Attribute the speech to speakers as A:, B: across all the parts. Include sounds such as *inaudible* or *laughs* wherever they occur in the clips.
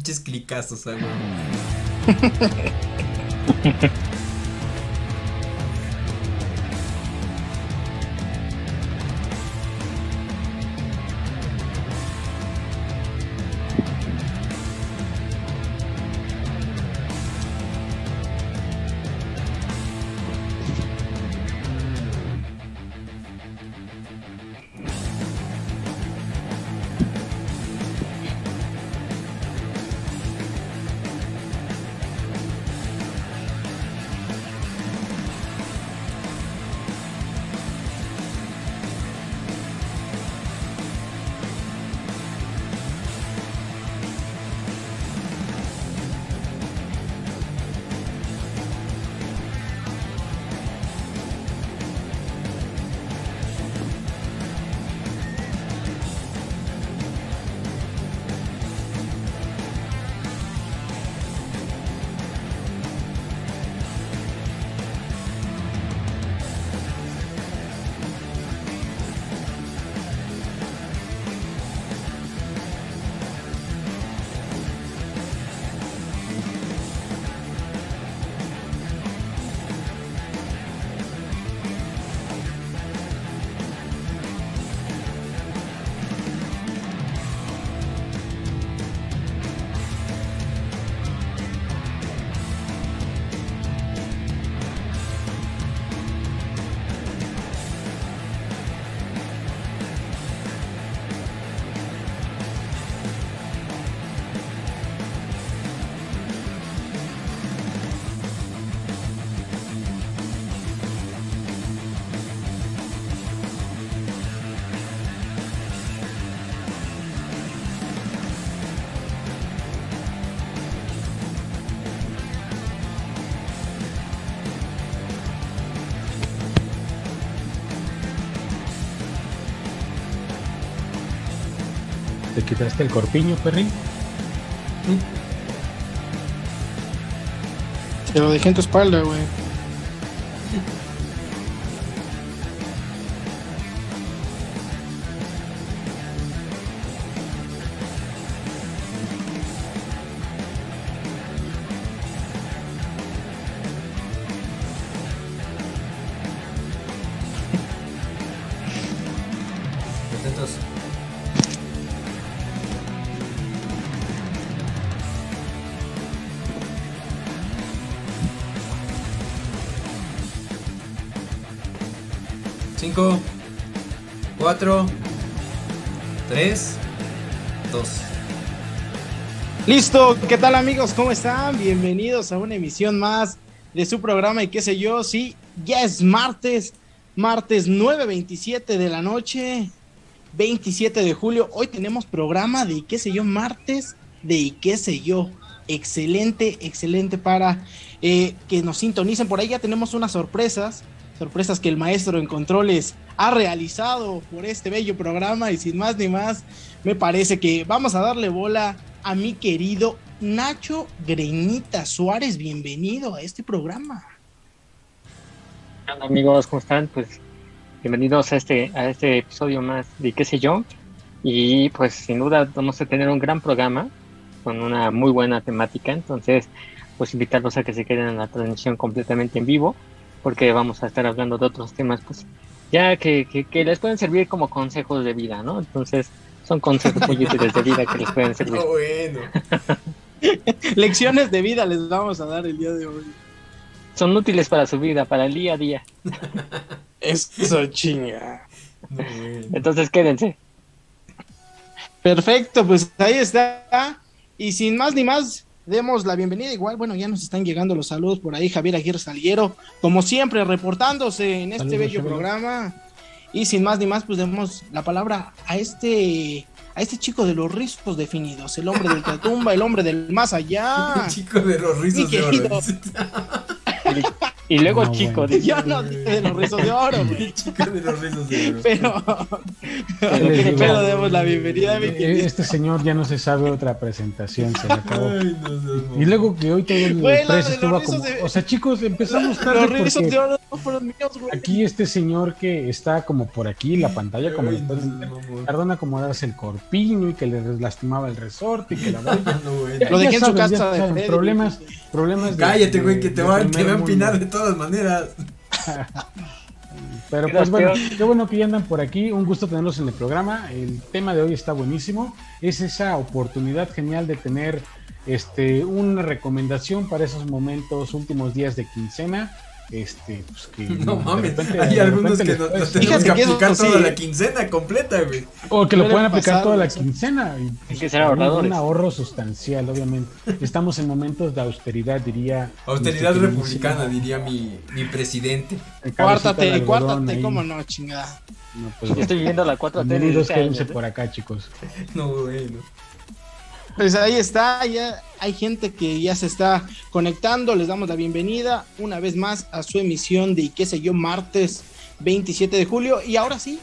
A: Pinches clicazos, güey. *laughs*
B: quitaste el corpiño, perrín?
C: Te lo dejé en tu espalda, güey. Listo, ¿qué tal amigos? ¿Cómo están? Bienvenidos a una emisión más de su programa y qué sé yo, sí, ya es martes, martes 9.27 de la noche, 27 de julio. Hoy tenemos programa de qué sé yo, martes de qué sé yo. Excelente, excelente para eh, que nos sintonicen. Por ahí ya tenemos unas sorpresas, sorpresas que el maestro en controles ha realizado por este bello programa y sin más ni más, me parece que vamos a darle bola a mi querido Nacho Greñita Suárez. Bienvenido a este programa.
D: Hola amigos, ¿cómo están? Pues bienvenidos a este, a este episodio más de qué sé yo. Y pues sin duda vamos a tener un gran programa con una muy buena temática. Entonces, pues invitarlos a que se queden en la transmisión completamente en vivo, porque vamos a estar hablando de otros temas, pues ya que, que, que les pueden servir como consejos de vida, ¿no? Entonces, son consejos muy útiles de vida que les pueden servir.
A: Ah, bueno. *laughs*
C: Lecciones de vida les vamos a dar el día de hoy.
D: Son útiles para su vida, para el día a día.
C: Eso chinga.
A: No, bueno.
D: Entonces, quédense.
C: Perfecto, pues ahí está. Y sin más ni más, demos la bienvenida. Igual, bueno, ya nos están llegando los saludos por ahí. Javier Aguirre Saliero, como siempre, reportándose en este
B: Saludos,
C: bello
B: Javier.
C: programa. Y sin más ni más, pues demos la palabra a este a este chico de los rizos definidos, el hombre del tumba, el hombre del más allá. *laughs*
A: Chico de los rizos
C: Mi
A: de
C: querido.
A: oro. *laughs*
D: Y luego
B: No,
D: chico,
B: bueno.
D: dice,
C: Yo no dije de los rizos de oro, *laughs* güey.
A: Chico de los rizos de oro.
C: Pero,
D: Pero
C: pero demos la bienvenida a mi
B: Eh,
C: querido.
B: Este señor ya no se sabe otra presentación, se le acabó.
A: Ay, no.
B: Y luego que hoy todo el precio
C: de
B: estuvo
C: los
B: como...
C: de-
B: O sea, chicos, empezamos tarde
C: Los rizos
B: porque
C: de oro no fueron míos, güey.
B: aquí este señor que está como por aquí, la pantalla, como
A: Ay,
B: le
A: no,
B: tardó en acomodarse el corpiño y que le lastimaba el resorte y que la *laughs* boya.
A: no, güey.
C: Lo dejé en su casa Freddy,
B: problemas, problemas. de-
A: Cállate,
B: de-
A: güey, que te
B: de
A: va, te
B: primer
A: va a empinar de todas maneras.
B: Pero pues bueno, qué bueno que ya andan por aquí. Un gusto tenerlos en el programa. El tema de hoy está buenísimo. Es esa oportunidad genial de tener este una recomendación para esos momentos, últimos días de quincena. Este, pues que *laughs*
A: No mames,
B: repente-
A: hay algunos que no, no
B: ser-
A: tenemos que aplicar
C: sí.
A: toda la quincena completa, güey.
B: O que lo puedan aplicar toda la quincena. y,
D: Hay que ser
B: un-
D: ahorradores.
B: Un ahorro sustancial, obviamente. Estamos en momentos de austeridad, diría.
A: Austeridad republicana, diría mi, mi presidente.
C: Cuártate, cuártate, cómo no, chingada.
B: No, pues,
D: Yo estoy viviendo la 4T desde
B: bienvenidos,
D: este
B: quédense
D: ¿eh?
B: por acá, chicos.
A: No, bueno.
C: Pues ahí está, ya hay gente que ya se está conectando, les damos la bienvenida una vez más a su emisión de qué sé yo, martes 27 de julio. Y ahora sí,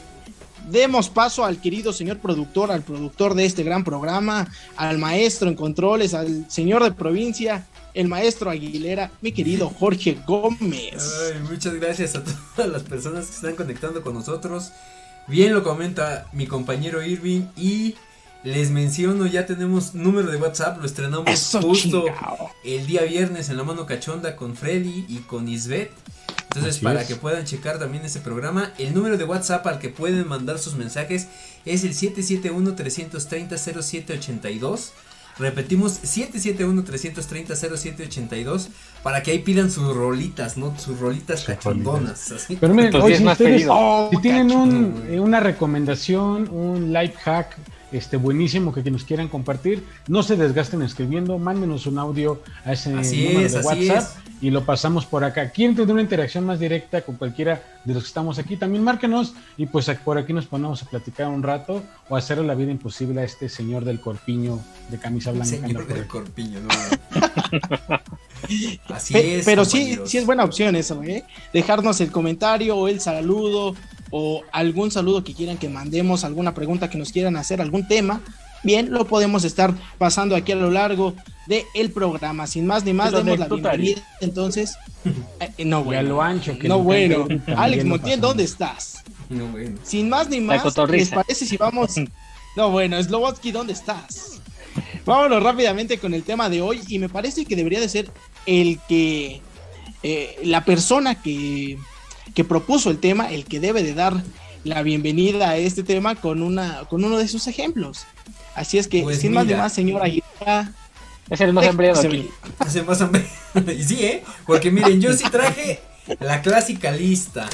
C: demos paso al querido señor productor, al productor de este gran programa, al maestro en controles, al señor de provincia, el maestro Aguilera, mi querido Jorge Gómez.
A: Ay, muchas gracias a todas las personas que están conectando con nosotros. Bien lo comenta mi compañero Irving y les menciono, ya tenemos número de WhatsApp, lo estrenamos
C: Eso
A: justo
C: chingado.
A: el día viernes en la mano cachonda con Freddy y con Isbeth. Entonces,
B: Así
A: para
B: es.
A: que puedan checar también ese programa, el número de WhatsApp al que pueden mandar sus mensajes es el 771-330-0782. Repetimos, 771-330-0782 para que ahí pidan sus rolitas, ¿no? Sus rolitas cachondonas.
B: Pero miren, hoy si ustedes.
C: Oh,
B: tienen un- una recomendación, un life hack este buenísimo que, que nos quieran compartir, no se desgasten escribiendo, mándenos un audio a ese
A: Así
B: número
A: es,
B: de WhatsApp y lo pasamos por acá. ¿Quieren tener una interacción más directa con cualquiera de los que estamos aquí? También márquenos y pues a- por aquí nos ponemos a platicar un rato o a hacerle la vida imposible a este señor del corpiño de camisa blanca.
A: Señor del corpiño, no. *laughs* Así
C: Pe-
A: es.
C: pero sí, sí es buena opción eso, ¿eh? Dejarnos el comentario o el saludo o algún saludo que quieran que mandemos, alguna pregunta que nos quieran hacer, algún tema. Bien, lo podemos estar pasando aquí a lo largo del programa. Sin más ni más,
D: Lo
C: demos la bienvenida. Entonces, *laughs* eh, no,
B: Y a
C: bueno.
B: lo ancho que
C: No, bueno. Alex Montiel. ¿dónde estás?
A: No, bueno.
C: Sin más ni más, ¿les parece si vamos? *laughs* No, bueno, Slobotsky, ¿dónde estás? Vámonos rápidamente con el tema de hoy y me parece que debería de ser el que eh, la persona que, que propuso el tema, el que debe de dar la bienvenida a este tema con una con uno de sus ejemplos. Así es que,
A: Pues
C: sin más
A: mira.
C: más, señora Aguilera,
D: Es el más hambriado aquí.
A: Hace más hambre. y *laughs* sí, ¿eh? Porque miren, yo sí traje la clásica lista.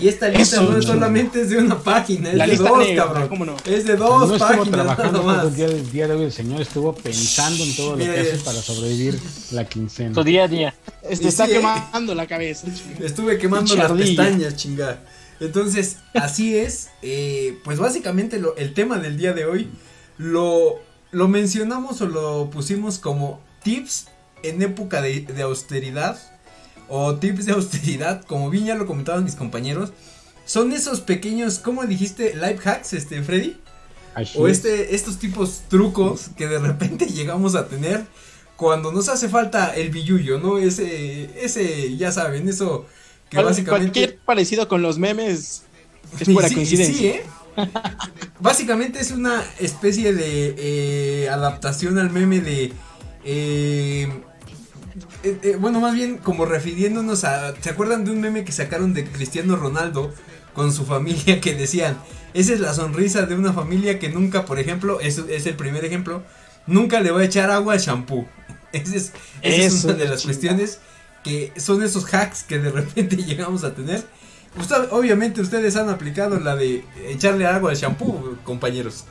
A: Y esta lista
C: Eso,
A: no es solamente es de una página, es
C: La
A: de
C: lista
A: dos,
C: negra,
A: cabrón.
C: ¿cómo no?
A: Es de
B: no
A: dos
B: estuvo
A: páginas
B: trabajando
A: nada
B: el día, el día de hoy, el señor estuvo pensando en todo lo que hace para sobrevivir la quincena.
D: Su día a día.
C: este,
A: Y
C: está
A: sí, ¿eh?
C: quemando la cabeza. *laughs*
A: Estuve quemando las pestañas, chinga. Entonces, así es. eh, pues básicamente lo- el tema del día de hoy lo, lo mencionamos o lo pusimos como tips en época de, de austeridad. O tips de austeridad, como bien ya lo comentaban mis compañeros. Son esos pequeños, ¿cómo dijiste? Life hacks, este, Freddy.
B: Así
A: O
B: es.
A: este, estos tipos trucos que de repente *laughs* llegamos a tener cuando nos hace falta el billullo, ¿no? Ese, ese, ya saben, eso que
C: Cual-
A: básicamente...
C: Cualquier parecido con los memes es *laughs* pura
A: sí-
C: coincidencia.
A: sí, ¿eh? *laughs* Básicamente es una especie de eh, adaptación al meme de... eh, eh, eh, bueno, más bien como refiriéndonos a... ¿Se acuerdan de un meme que sacaron de Cristiano Ronaldo con su familia que decían... Esa es la sonrisa de una familia que nunca, por ejemplo, es, es el primer ejemplo, nunca le va a echar agua al shampoo. *laughs* Esa es, esa es
C: Eso
A: una de las cuestiones que son esos hacks que de repente *laughs* llegamos a tener. Usted- obviamente ustedes han aplicado la de echarle agua al shampoo, compañeros.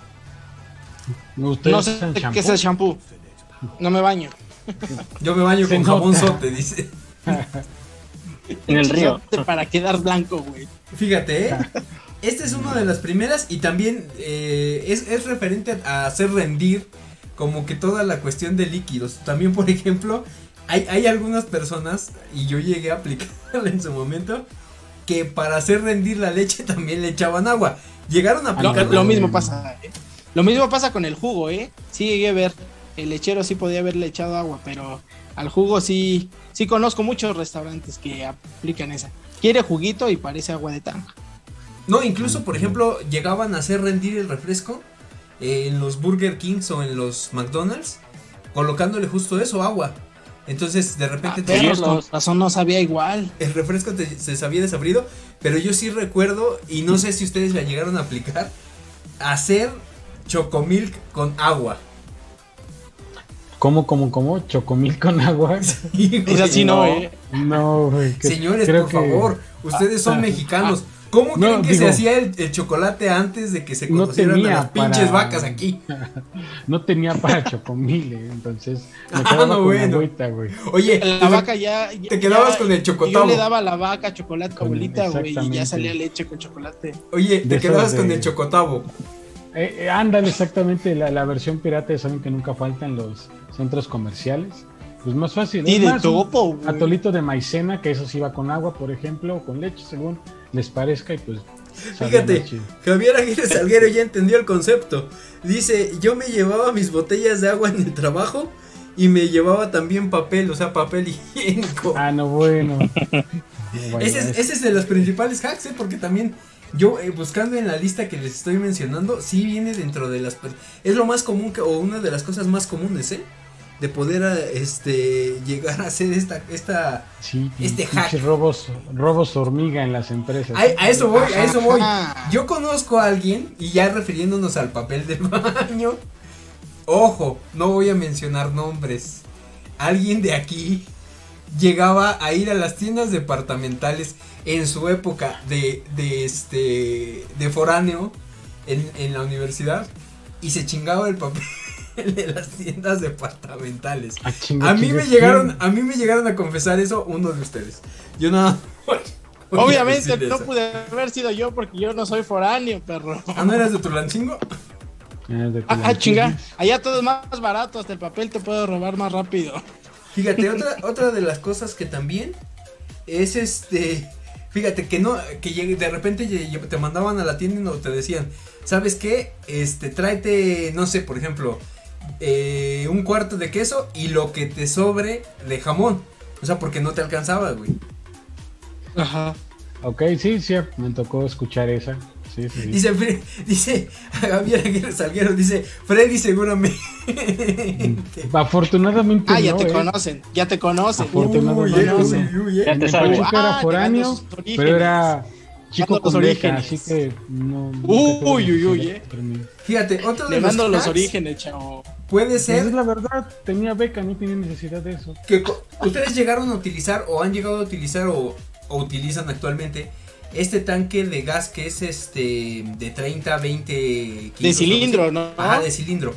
B: ¿Ustedes
C: No sé qué es el shampoo. No me baño.
A: Yo me baño
B: Se
A: con jabón
B: nota.
A: sote, dice.
D: En el río.
C: Para quedar blanco, güey.
A: Fíjate, ¿eh? Esta es una de las primeras y también eh, es, es referente a hacer rendir como que toda la cuestión de líquidos. También, por ejemplo, hay, hay algunas personas, y yo llegué a aplicarla *laughs* en su momento, que para hacer rendir la leche también le echaban agua. Llegaron a
C: Lo,
A: aplicar
C: lo mismo pasa. ¿eh? Lo mismo pasa con el jugo, ¿eh? Sí llegué a ver. El lechero sí podía haberle echado agua, pero al jugo sí. Sí conozco muchos restaurantes que aplican esa. Quiere juguito y parece agua de tanga.
A: No, incluso, por ejemplo, llegaban a hacer rendir el refresco eh, en los Burger Kings o en los McDonald's, colocándole justo eso, agua. Entonces, de
C: Ah,
A: repente te-
C: perros, con
D: los-
C: razón no sabía igual.
A: el refresco te- se sabía desabrido, pero yo sí recuerdo, y no sé si ustedes la llegaron a aplicar, hacer chocomilk con agua.
B: ¿Cómo, cómo, cómo? ¿Chocomil con agua? *laughs*
A: Güey,
C: Es así, no,
D: no.
C: ¿eh?
B: No, güey. que-
A: Señores,
B: creo
A: por
B: que-
A: favor, ustedes son
B: Ah,
A: mexicanos. ¿Cómo
B: no,
A: creen que
B: digo-
A: se hacía el, el chocolate antes de que se
B: No
A: conocieran a las pinches
B: para-
A: vacas aquí? *laughs*
B: No tenía para chocomil, eh, entonces me
A: Ah, no,
B: con
A: bueno.
B: agüita, güey.
A: Oye,
C: La
A: te-
C: vaca ya. ya-
A: te quedabas
C: ya-
A: con el chocotavo.
C: Yo le daba a la vaca chocolate
B: Con-
C: abuelita, güey, y ya salía leche con chocolate.
A: oye, te
B: de
A: quedabas con el chocotavo.
B: Eh, eh, ándale, exactamente, la, la versión pirata, saben que nunca faltan los centros comerciales. Pues más fácil.
C: Y
B: es
C: de
B: más,
C: topo.
B: Atolito de maicena, que eso sí va con agua, por ejemplo, o con leche, según les parezca, y pues.
A: Fíjate. Javier Aguirre Salguero ya entendió el concepto. Dice, yo me llevaba mis botellas de agua en el trabajo y me llevaba también papel, o sea, papel higiénico.
B: Ah, no, bueno. *laughs* No,
A: ese, es, ese es de los principales hacks, ¿eh? porque también yo eh, buscando en la lista que les estoy mencionando, sí viene dentro de las... Es lo más común, que, o una de las cosas más comunes, ¿eh? De poder este, llegar a hacer esta... esta
B: Sí,
A: este hack.
B: robos, robos hormiga en las empresas.
A: a, a eso voy, a eso voy. Yo conozco a alguien, y ya refiriéndonos al papel del *laughs* baño, ojo, no voy a mencionar nombres. Alguien de aquí llegaba a ir a las tiendas departamentales en su época de, de este de foráneo en, en la universidad y se chingaba el papel *laughs* de las tiendas departamentales.
B: Ah, chinga,
A: A mí
B: chinga,
A: me llegaron, a mí me llegaron a confesar eso uno de ustedes. Yo nada. *laughs*
C: Obviamente no
A: eso.
C: pude haber sido yo porque yo no soy foráneo, perro.
A: Ah, ¿no eras de Tulancingo?
B: Ah, de
C: Ah, ah,
B: Tulancingo.
C: chinga. Allá todo es más barato, hasta el papel te puedo robar más rápido.
A: Fíjate, *laughs* otra, otra de las cosas que también es este. Fíjate que no, que llegue- de repente te mandaban a la tienda y no te decían, ¿sabes qué? Este, tráete, no sé, por ejemplo, eh, un cuarto de queso y lo que te sobre de jamón. O sea, porque no te alcanzaba, güey.
C: Ajá.
B: Ok, sí, sí, me tocó escuchar esa. Sí, sí, sí.
A: Dice, dice, *laughs* Javier Aguirre Salguero, dice, Freddy seguramente.
B: Afortunadamente
C: Ah, ya
B: no,
C: te
B: ¿eh?
C: conocen, ya te conocen.
B: Afortunadamente
A: Uy, uy, uy.
D: Ya te.
B: Pachuca era
C: Ah,
B: foráneo, pero era chico con beca,
C: orígenes.
B: así que no.
C: Uy, uy, uy, eh.
A: Fíjate, otro de
C: Le
A: los,
C: mando los orígenes, chavo.
A: Puede
B: Esa
A: ser
B: es la verdad, tenía beca, no tenía necesidad de eso.
A: que ustedes llegaron a utilizar o han llegado a utilizar o, o utilizan actualmente este tanque de gas que es este de 30, 20
C: De
A: kilos,
C: cilindro,
A: ¿no?
C: ¿no?
A: Ajá, de cilindro.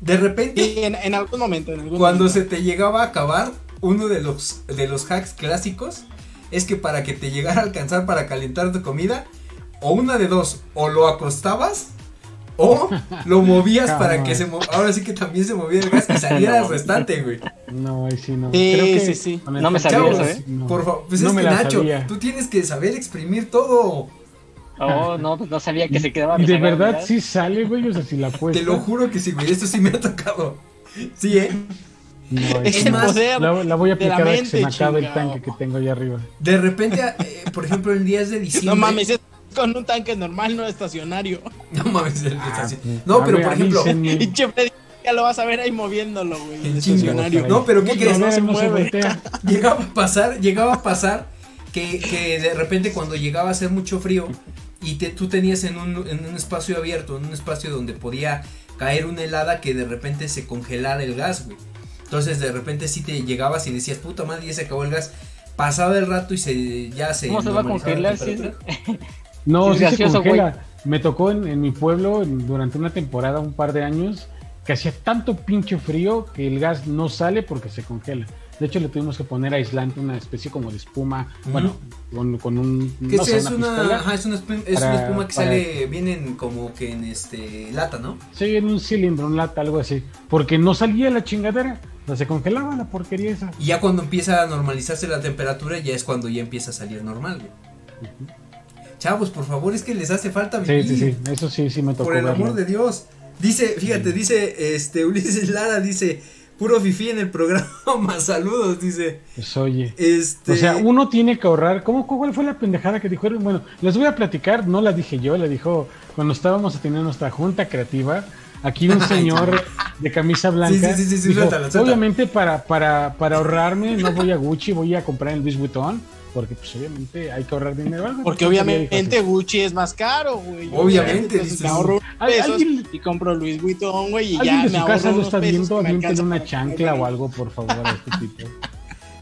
A: De repente,
C: Sí, en, en algún momento, en algún
A: cuando
C: momento.
A: se te llegaba a acabar, uno de los, de los hacks clásicos es que para que te llegara a alcanzar para calentar tu comida, o una de dos, o lo acostabas o lo movías para que se mo- ahora sí que también se movía el gas y *laughs* saliera el
D: No.
A: restante, güey.
B: No, ahí sí no.
C: Sí,
B: Creo que
C: sí, sí.
D: No me sabía
B: de
D: eso, ¿eh?
B: no.
A: Por favor, pues
B: No
A: es
B: me
A: que Nacho,
B: sabía.
A: tú tienes que saber exprimir todo.
D: Oh, no, pues no sabía que se quedaba.
B: Y de verdad sí sale, güey, o sea, si la puedes.
A: Te lo juro que sí, güey, esto sí me ha tocado. Sí, eh.
B: No,
C: Es poder
B: La, la voy a aplicar a que se me acabe el tanque que tengo allá arriba.
A: De repente, eh, por ejemplo, en días de diciembre.
C: No mames, es con un tanque normal, no estacionario.
A: No mames, el-
B: Ah,
A: así.
B: pues,
A: No, pero por ejemplo.
C: Y ya lo vas a ver ahí moviéndolo, güey. El estacionario.
A: No, pero ¿qué
C: No,
A: crees?
C: no se
B: no se
C: mueve. *laughs*
A: llegaba a pasar, llegaba a pasar que, que de repente cuando llegaba a hacer mucho frío y te, tú tenías en un, en un espacio abierto, en un espacio donde podía caer una helada que de repente se congelara el gas, güey. Entonces de repente sí te llegabas y decías, puta madre, ya se acabó el gas. Pasaba el rato y se ya se
D: ¿Cómo se va a congelar si es-
A: temperatura.
B: No,
D: Sí,
B: se congela. Me tocó en, en mi pueblo en- durante una temporada, un par de años, que hacía tanto pinche frío que el gas no sale porque se congela. De hecho, le tuvimos que poner aislante, una especie como de espuma, bueno, con, con un...
A: Que
B: no sé,
A: es, una,
B: pistola.
A: ajá, es, una, espuma, es
B: para-
A: una espuma que
B: para-
A: sale, vienen como que en este lata, ¿no?
B: Sí, en un cilindro, un lata, algo así. Porque no salía la chingadera. O sea, se congelaba la porquería esa.
A: Y ya cuando empieza a normalizarse la temperatura, ya es cuando ya empieza a salir normal, güey. Chavos, por favor, es que les hace falta
B: Sí,
A: vivir.
B: sí, sí. Eso sí, sí me tocó
A: Por el
B: verlo.
A: amor de Dios. Dice, fíjate, dice este Ulises Lara, dice, puro fifí en el programa, *laughs* saludos, dice.
B: Pues oye.
A: Este.
B: O sea, uno tiene que ahorrar. ¿Cómo, ¿Cuál fue la pendejada que dijeron? Bueno, les voy a platicar, no la dije yo, la dijo cuando estábamos teniendo nuestra junta creativa. Aquí un *laughs* señor de camisa blanca.
A: Sí, sí, sí, sí,
B: dijo,
A: suéltala, suéltala.
B: Obviamente, para, para, para ahorrarme, no voy a Gucci, voy a comprar en Louis Vuitton. Porque, pues, obviamente, hay que ahorrar dinero. Algo
C: Porque obviamente. Gucci es más caro, güey.
A: Obviamente,
C: Entonces
A: dices.
C: me ahorro
B: Al-
C: pesos
B: alguien-
C: y compro Luis Vuitton, güey, y ya
B: de
C: me
B: su
C: ahorro
B: casa lo está viendo,
C: me alcanzan
B: una chancla o algo, por favor, a este *laughs* tipo.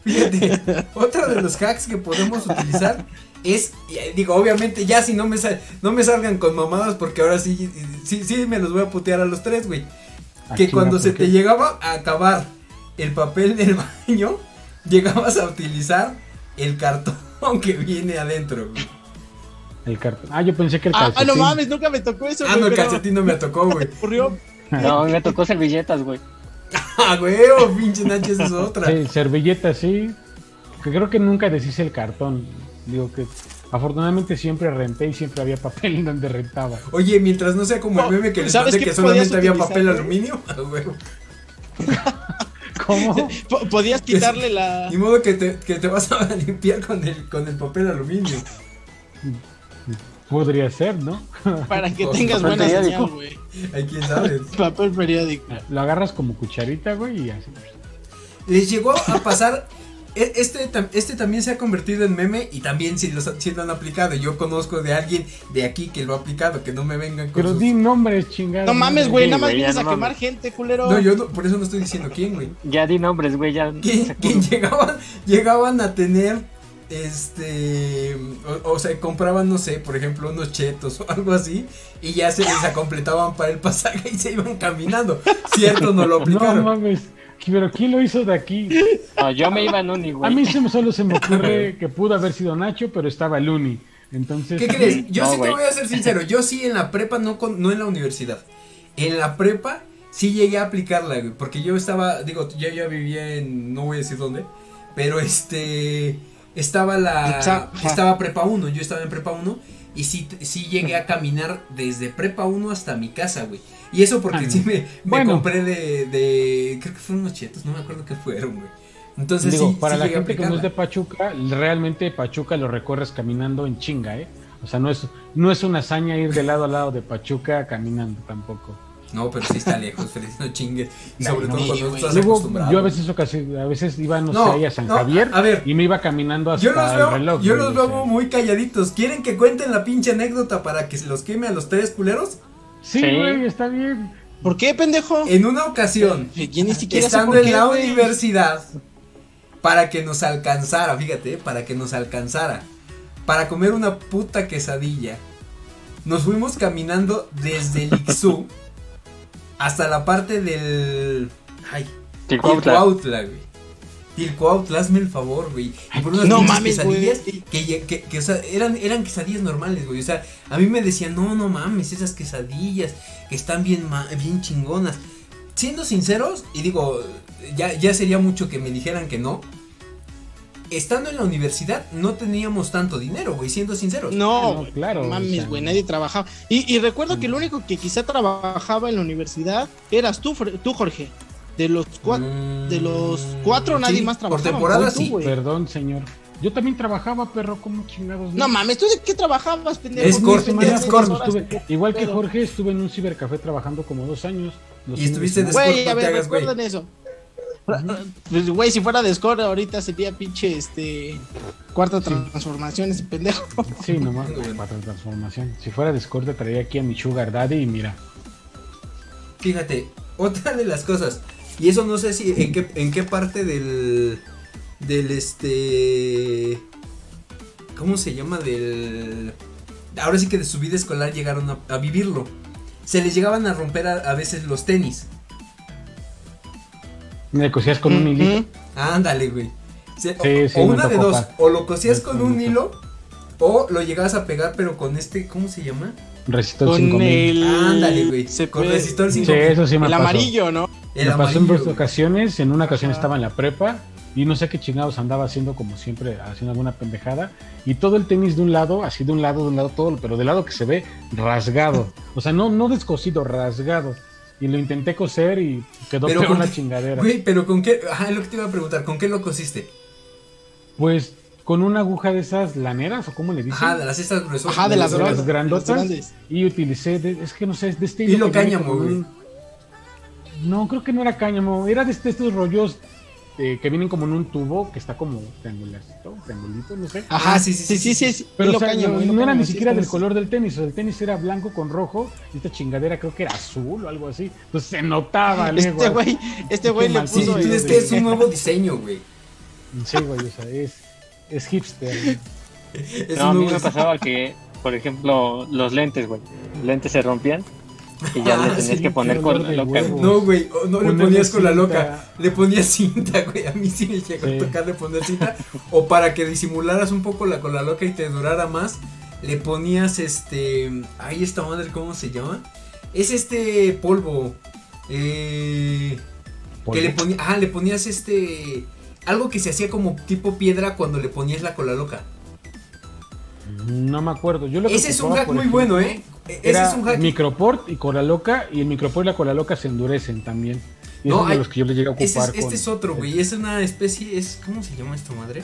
A: Fíjate, otro de los hacks que podemos utilizar es, eh, digo, obviamente ya si no me, sal- no me salgan con mamadas porque ahora sí, sí, sí me los voy a putear a los tres, güey.
B: Ah,
A: Que cuando
B: ¿por
A: se te llegaba a acabar el papel del *laughs* baño, llegabas a utilizar el cartón *laughs* que viene adentro, güey.
B: El cartón. Ah, yo pensé que el
C: Ah,
B: calcetín.
C: ah, no mames, nunca me tocó eso,
A: Ah,
C: güey,
A: no, el calcetín no me tocó, *laughs* güey.
D: No, me tocó servilletas, güey. *laughs*
A: Ah, güey, pinche Nacho, esa es otra.
B: Sí, servilleta, sí. Que creo que nunca deshice el cartón. Digo que afortunadamente siempre renté y siempre había papel en donde rentaba.
A: Oye, mientras no sea como el meme que les
C: ¿sabes
A: mandé
C: qué
A: que solamente había papel
C: güey?
A: aluminio.
B: ¿Cómo? *laughs*
C: Po- Podías quitarle la.
A: Ni modo que te, que te vas a *laughs* limpiar con el, con el papel aluminio.
B: Podría ser, ¿no?
C: Para que *laughs* tengas buena señal, güey.
A: Hay quien sabe.
C: Papel periódico.
B: Lo agarras como cucharita, güey, y así.
A: Les llegó a pasar. E- Este, este también se ha convertido en meme y también si, los, si lo han aplicado. Yo conozco de alguien de aquí que lo ha aplicado, que no me vengan con
B: Pero
A: sus-
B: di nombres, chingada.
C: No mames, güey,
D: Sí,
C: nada más
D: ya
C: vienes
D: no
C: a quemar
D: mames.
C: gente, culero.
A: No, yo no, por eso no estoy diciendo quién, güey.
D: Ya di nombres, güey, ya.
A: ¿Quién,
D: se
A: quién
D: pudo.
A: llegaban, llegaban a tener este o, o sea compraban no sé por ejemplo unos chetos o *laughs* algo así y ya se les completaban para el pasaje y se iban caminando cierto no lo *laughs*
B: No
A: aplicaron
B: mames. Pero ¿quién lo hizo de aquí?
D: No, yo me iba en uni,
B: A
D: güey.
B: mí se me- solo se me *laughs* ocurre que pudo haber sido Nacho, pero estaba Luni. Entonces.
A: ¿Qué crees? Yo
D: No,
A: sí te voy a ser sincero. Yo sí en la prepa, no, con, no en la universidad. En la prepa sí llegué a aplicarla, güey. Porque yo estaba, digo, yo ya vivía en, no voy a decir dónde. Pero este, estaba la, estaba prepa 1. Yo estaba en prepa 1. Y sí, sí llegué a caminar desde prepa 1 hasta mi casa, güey. Y eso porque
B: Ah,
A: sí me, me
B: bueno.
A: compré de, de, creo que fueron unos chetos, no me acuerdo qué fueron, güey. Entonces
B: Digo,
A: sí,
B: para
A: sí
B: la gente que no es de. Pachuca, realmente Pachuca lo recorres caminando en chinga, ¿eh? O sea, no es, no es una hazaña ir de lado a lado de Pachuca caminando tampoco.
A: No, pero sí está lejos, Feliz, no chingues. Y
B: No,
A: sobre
B: no,
A: todo cuando
C: güey.
A: estás
B: Luego,
A: acostumbrado.
B: yo a veces, a veces iba, no,
A: No,
B: sé, ahí a San
A: no,
B: Javier
A: a ver.
B: y me iba caminando hasta
A: Yo los
B: el
A: veo,
B: reloj.
A: yo los veo
B: sea.
A: muy calladitos. ¿Quieren que cuenten la pinche anécdota para que se los queme a los tres culeros?
B: Sí,
D: Sí.
B: güey, está bien.
C: ¿Por qué, pendejo?
A: En una ocasión,
C: Yo ni siquiera sé
A: estando en
C: qué,
A: la
C: güey.
A: universidad, para que nos alcanzara, fíjate, para que nos alcanzara, para comer una puta quesadilla, nos fuimos caminando desde el Ixú hasta la parte del... Ay.
D: Tilcuautla,
A: güey. Tilcuautla, hazme el favor, güey. Y por unas
C: No mames,
A: quesadillas
C: güey.
A: que, que, que, o sea, eran, eran quesadillas normales, güey. O sea, a mí me decían, no, no mames, esas quesadillas que están bien, bien chingonas. Siendo sinceros, y digo, ya, ya sería mucho que me dijeran que no. Estando en la universidad no teníamos tanto dinero, güey, siendo sinceros.
C: No,
B: claro,
C: no
B: o
C: mames,
B: sea,
C: güey,
B: no.
C: nadie trabajaba. Y, y recuerdo que el único que quizá trabajaba en la universidad eras tú, tú Jorge. De los cuatro,
A: Mm,
C: de los cuatro nadie
A: sí,
C: más
A: Por
C: trabajaba,
A: temporada
C: güey, tú,
A: sí.
C: güey.
B: Perdón, señor. Yo también trabajaba, perro, como chingados.
C: no mames, ¿tú de qué trabajabas, pendejo?
A: Es
C: semana
A: es
C: de
B: Estuve- igual que. Jorge, estuve en un cibercafé trabajando como dos años. Los
A: Y
B: de
A: estuviste. Score,
C: Güey,
A: no
C: a ver, recuerden eso. Pues, güey, si fuera de Score, ahorita sería pinche, este, cuarta transformación ese pendejo.
B: Sí, nomás para transformación. Si fuera de Score, te traería aquí a mi Sugar Daddy y mira.
A: Fíjate, otra de las cosas, y eso no sé si en qué, en qué parte del, del este, ¿cómo se llama? Del, ahora sí que de su vida escolar llegaron a, a vivirlo. Se les llegaban a romper a, a veces los tenis.
B: Me cosías con un hilito.
A: Ándale, güey. Se-
B: Sí,
A: o,
B: sí,
A: o una de dos, o lo cosías con un hilo, o lo llegabas a pegar, pero con este, ¿cómo se llama?
B: Resistol
C: Con
B: 5000.
C: el.
A: Ándale, güey.
C: se
A: Con resistor
B: Sí,
A: 5000.
B: eso sí me
C: El
B: pasó.
C: amarillo, ¿no?
A: El
B: me pasó en dos ocasiones. En una ocasión
C: Ajá.
B: estaba en la prepa y no sé qué chingados andaba haciendo, como siempre, haciendo alguna pendejada. Y todo el tenis de un lado, así de un lado, de un lado, todo, pero del lado que se ve rasgado. O sea, no, no descosido, rasgado. Y lo intenté coser y quedó
A: Pero
B: peor
A: con
B: la chingadera.
A: Güey, pero con qué, ajá, es lo que te iba a preguntar, ¿con qué lo cosiste?
B: Pues con una aguja de esas laneras, o cómo le dicen.
A: Ajá, de las estas gruesas.
C: Ajá, de las
B: de las
C: grandes.
B: grandotas.
C: las grandes.
B: Y utilicé, de- es que no sé, de este
A: Hilo cáñamo,
B: un- No, creo que no era cáñamo, era de, este- estos rollos eh, que vienen como en un tubo que está como triangularcito, triangulito, no sé.
C: Ajá, sí, sí, sí, sí. sí,
B: Pero o sea,
C: cáñamo,
B: no, era ni
C: sí,
B: siquiera del
C: es-
B: color del tenis, o sea, el tenis era blanco con rojo y esta chingadera creo que era azul o algo así. Entonces se notaba,
C: Este güey, este güey le
A: Sí,
C: puso.
A: es
C: este-
A: que es un nuevo diseño, güey.
B: Sí, güey, o sea, es, es hipster. *laughs*
A: Es
D: No, a mí me pasaba que, por ejemplo, los lentes, güey. Los lentes se rompían y ya
A: Ah,
D: le tenías
A: sí,
D: que poner con la loca.
B: huevo.
D: güey.
A: No, güey, no le ponías con la loca, le ponías cinta, güey. A mí sí me llegó
B: Sí.
A: a tocar de poner cinta. O para que disimularas un poco la con la loca y te durara más, le ponías este. Ay, esta madre, ¿cómo se llama? Es este polvo. Eh, que le ponías. Ah, le ponías este. Algo que se hacía como tipo piedra cuando le ponías la cola loca.
B: No me acuerdo. Yo lo que
A: Ese es un hack muy
B: ejemplo,
A: bueno, ¿eh? Ese es un hack.
B: microport y cola loca y el microport y la cola loca se endurecen también. Y
A: No,
B: de
A: hay-
B: los que yo le llegué a ocupar.
A: Ese es- este es otro, güey. Es una especie. Es, ¿Cómo se llama esta madre?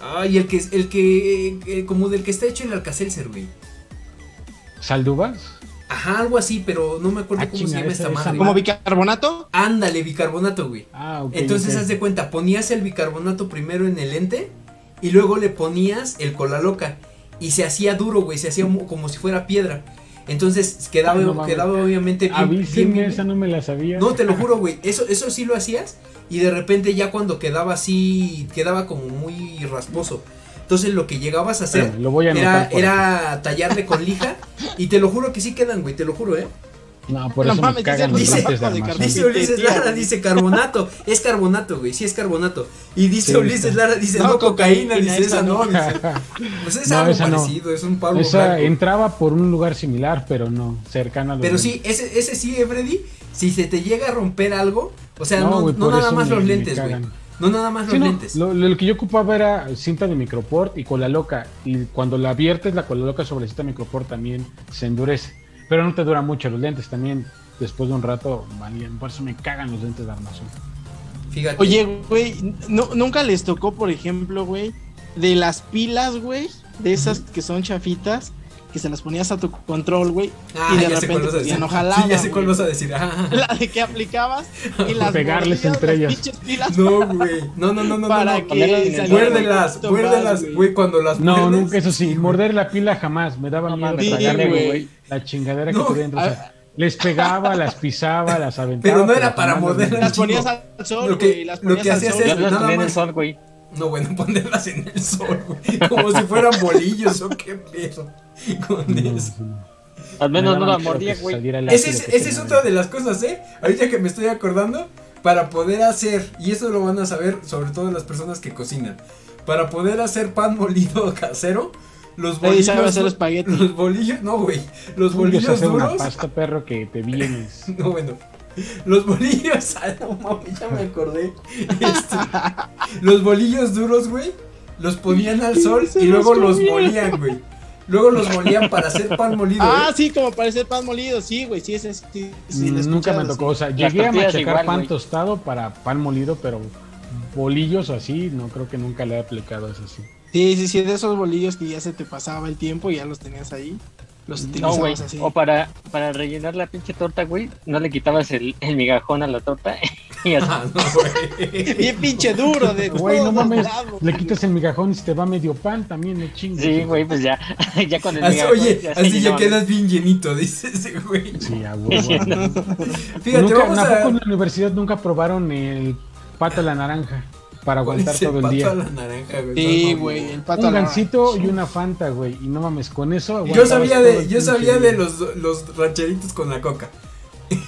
A: Ay, el que es. El que. eh, como del que está hecho el Alcacelser, güey.
B: ¿Salduvas?
A: Ajá, algo así, pero no me acuerdo
B: Ah,
A: cómo se llama
B: esa-
A: esta madre.
C: ¿Como bicarbonato?
A: Ándale, bicarbonato, güey.
B: Ah, ok.
A: Entonces, haz de cuenta, ponías el bicarbonato primero en el lente y luego le ponías el cola loca. Y se hacía duro, güey, se hacía mo- como si fuera piedra. Entonces quedaba,
B: Ah, no
A: quedaba obviamente bien, bien-
B: esa no me la sabía.
A: No, te lo juro, güey. Eso, eso sí lo hacías. Y de repente ya cuando quedaba así, quedaba como muy rasposo. Entonces lo que llegabas a hacer
B: Espérame, lo voy a
A: era, tallarle con lija. y te lo juro que sí quedan, güey, te lo juro, ¿eh?
B: No, por
C: No
B: eso
C: mames,
B: me cagan
C: dice
B: los lentes de.
A: Dice Ulises Lara, dice carbonato. Es carbonato, güey, sí es carbonato. Y dice
B: Sí,
A: Ulises. Lara, dice
C: No,
A: no, cocaína,
C: cocaína,
A: dice esa no. dice, pues es
B: No,
A: algo
B: esa no.
A: parecido, es un Pablo
B: Esa
A: blanco.
B: entraba por un lugar similar, pero no, cercano a los
A: Pero
B: lentes.
A: sí, ese, ese sí, Freddy, si se te llega a romper algo, o sea,
B: No,
A: nada más
B: me-
A: los lentes, güey. No nada más los
B: Sí, no,
A: lentes.
B: lo, lo que yo ocupaba era cinta de microport y cola loca. Y cuando la viertes, la cola loca sobre cinta microport también se endurece. Pero no te dura mucho los lentes también. Después de un rato valían. Por eso me cagan los lentes de armazón.
A: Fíjate.
C: Oye, güey, ¿no- nunca les tocó, por ejemplo, güey, de las pilas, güey, de esas que son chafitas, que se las ponías a tu control, güey,
A: Ah,
C: y de
A: ya sé cuál
C: repente
A: vas a decir.
C: ya no jalaba,
A: sí, ya sé cuál vas a decir. Ah,
C: La de que aplicabas *laughs* y las
B: Pegarles entre
C: las
B: ellas.
C: pilas
A: no, güey. No, no, no, no.
C: para
A: no, no.
C: que
A: Muérdelas, muérdelas, güey, cuando las
B: No,
A: muerdes.
B: nunca, eso sí, morder la pila jamás. Me daba miedo tragarle,
C: sí,
B: güey,
C: güey.
B: la chingadera
A: No,
B: que tuve dentro. Les pegaba, las pisaba, las aventaba.
A: Pero no era para
B: jamás las
A: morderlas.
B: mordía.
C: Las ponías al sol,
A: Lo que-
C: güey, las
A: lo
C: ponías
A: que
C: al
A: hacías
C: sol.
A: es- nada más. No, bueno, *laughs* ponerlas en el sol, güey. Como si fueran bolillos o qué pedo. Con eso.
D: Al
B: Me
D: menos no la mordía, güey.
B: saliera el
A: Ese es, esa es otra de las cosas, ¿eh? Ahorita que me estoy acordando, para poder hacer, y eso lo van a saber sobre todo las personas que cocinan, para poder hacer pan molido *laughs* casero, los bolillos...
C: sabe hacer espagueti.
A: Los bolillos, no, güey. Los bolillos
B: hacer una
A: duros...
B: pasta, perro, que te vienes. *laughs*
A: No, bueno. Los bolillos, *laughs* ah, no mames, ya me acordé. Este, los bolillos duros, güey, los ponían al sol y luego los molían, güey. Luego los molían para hacer pan molido.
C: Ah,
A: ¿eh?
C: sí, como parece pan molido, sí, güey, sí, ese sí, sí, sí,
B: Nunca me tocó, o sea, llegué a machacar
D: igual,
B: pan
D: güey.
B: tostado para pan molido, pero bolillos así, no creo que nunca le he aplicado eso así.
C: Sí, sí, sí, de esos bolillos que ya se te pasaba el tiempo y ya los tenías ahí. Los
D: No, güey.
C: así.
D: O para, para rellenar la pinche torta, güey, no le quitabas el, el migajón a la torta *laughs* y así.
A: Ah, no.
C: Bien pinche duro de
B: Güey, no mames, le quitas el migajón y se te va medio pan, también me chingas.
D: Sí, güey, pues ya, *laughs* ya con el
A: Así,
D: migajón.
A: oye,
D: ya
A: así ya quedas bien llenito, *laughs* dice ese güey.
B: Sí, a huevo.
A: Fíjate,
B: nunca,
A: vamos
B: ¿a poco en la universidad nunca probaron el pato a la naranja para
A: ¿Cuál
B: aguantar
A: es el
B: todo el día?
A: a la naranja, güey?
C: Sí, güey, el pato
B: Un
C: a la-
B: gansito y una fanta, güey. Y no mames, con eso
A: Yo sabía de, yo sabía de los, los rancheritos con la coca.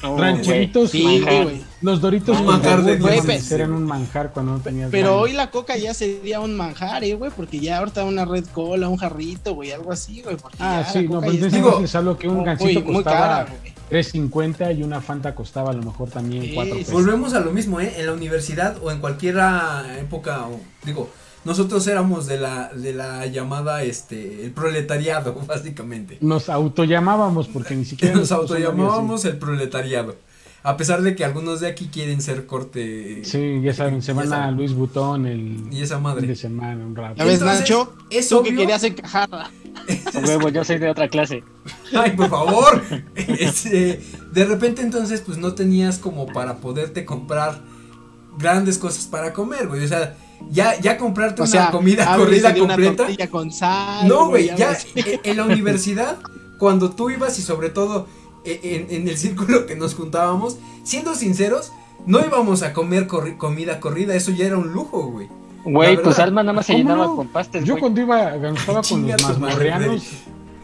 B: Rancheritos
C: Sí,
B: y
D: Manjar.
C: güey.
B: Los Doritos
A: Un
B: con
A: manjar de
B: güey,
C: dioses.
B: eran un manjar cuando no tenías
C: Pero
B: ganas.
C: hoy la coca ya sería un manjar, eh, güey, porque ya ahorita una red cola, un jarrito, güey, algo así, güey.
B: Ah,
C: ya
B: sí, no, pues de
C: está
B: eso les hablo que un
C: muy-
B: gancito
C: muy
B: costaba
C: cara, güey.
B: 3.50 y una Fanta costaba a lo mejor también
C: Sí,
B: 4
C: sí.
B: pesos.
A: Volvemos a lo mismo, ¿eh? En la universidad o en cualquier ah, época, o, digo, nosotros éramos de la, de la llamada, este, el proletariado, *laughs* básicamente.
B: Nos autollamábamos porque ni siquiera
A: Nos autollamábamos el proletariado. A pesar de que algunos de aquí quieren ser corte.
B: Sí, ya saben, se van a. Luis Butón el
A: Y esa
B: fin
A: madre.
B: de semana un rato.
C: Ya ves, Nacho,
A: es
C: tú que
A: obvio-
C: querías encajar.
D: Huevo, *laughs* yo soy de otra clase.
A: Ay, por favor. *laughs* Este, de repente entonces pues no tenías como para poderte comprar grandes cosas para comer, güey. O sea, ya, ya comprarte
C: O
A: una
C: sea,
A: comida corrida
C: una
A: completa.
C: tortilla con sal.
A: No, güey, ya
C: así.
A: en la universidad, cuando tú ibas y sobre todo en, en el círculo que nos juntábamos, siendo sinceros, no íbamos a comer corri- comida corrida, eso ya era un lujo, güey.
D: Güey, pues. Alma nada más se
B: ¿Cómo
D: llenaba
B: no?
D: con pastes,
B: Yo
D: güey.
B: cuando iba, estaba con los mazmorreanos,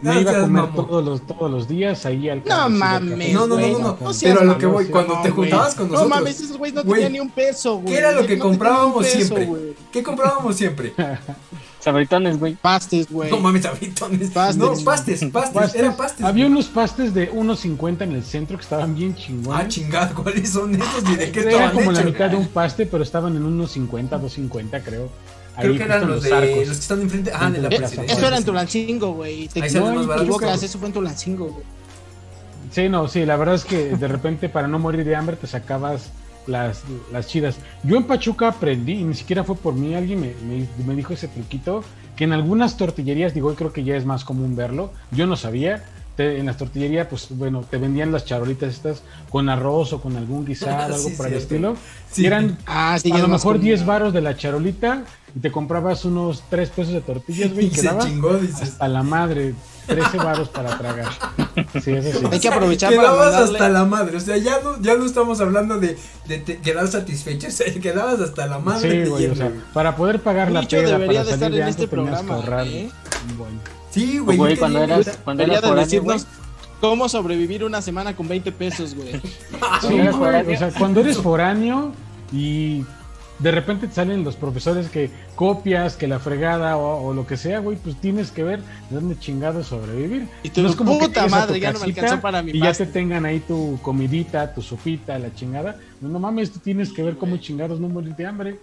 A: No
B: me iba a comer todos los, todos los días ahí al
C: No mames.
A: No, no, no, no, no,
C: no
A: pero a lo que voy, cuando
C: No,
A: te juntabas con nosotros,
C: No mames, esos güeyes no
A: Güey,
C: tenían ni un peso, güey.
A: ¿qué era lo que
C: No
A: comprábamos
C: peso,
A: siempre?
C: güey.
A: ¿Qué comprábamos siempre? *laughs*
D: Sabritones, güey.
C: Pastes, güey.
A: No mames, abritones.
C: Pastes.
A: No, pastes, pastes,
B: Pastes.
A: eran pastes.
B: Había unos pastes de 1.50 en el centro que estaban bien chingones.
A: Ah, chingada, ¿cuáles son esos y de qué
B: Era
A: estaban
B: como la mitad de un paste, pero estaban en 1.50, 2.50 creo.
A: Creo
B: Ahí
A: que eran los de
B: arcos.
A: los que están enfrente, ah, de la presidencia.
C: Eso era en Tulancingo, güey. Te
A: Ahí salen más baratos,
C: equivocas, eso fue en Tulancingo, güey.
B: Sí, no, sí, la verdad es que de repente para no morir de hambre te sacabas las, las chidas. Yo en Pachuca aprendí, y ni siquiera fue por mí, alguien me, me- me dijo ese truquito, que en algunas tortillerías, digo, creo que ya es más común verlo, yo no sabía, te- en las tortillerías, pues bueno, te vendían las charolitas estas con arroz o con algún guisado, *laughs* algo
A: Sí,
B: por el estilo,
A: Sí.
B: eran
C: Ah, sí,
B: a lo mejor
C: común.
B: 10 varos de la charolita y te comprabas unos 3 pesos de tortillas, güey, y *laughs* quedabas
A: chingó,
B: hasta la madre, 13 varos para tragar. Sí, eso sí.
C: Hay que aprovechar para
A: Quedabas
C: mandarle-
A: hasta la madre, o sea, ya no, ya no estamos hablando de, de quedar satisfechos, *laughs* o sea, quedabas hasta la madre.
B: Sí,
A: de
B: güey, o sea, para poder pagar la peda,
C: debería
B: para
C: de
B: salir
C: estar
B: de
C: en
B: antro,
C: este programa,
B: ahorrar
C: ¿eh?
A: Sí, güey.
D: Güey, cuando eras, cuando eras
C: de decirnos
D: güey.
C: cómo sobrevivir una semana con 20 pesos, güey.
B: Sí, *laughs* güey, o sea, cuando eres *laughs* foráneo y de repente te salen los profesores que copias, que la fregada o, o lo que sea, güey, pues tienes que ver de dónde chingados sobrevivir.
C: Y tú,
B: no es como
C: puta madre, ya no me alcanzó para mi
B: Y ya
C: pasta.
B: te tengan ahí tu comidita, tu sopita, la chingada. No, no mames, tú tienes que ver cómo chingados no morir de hambre.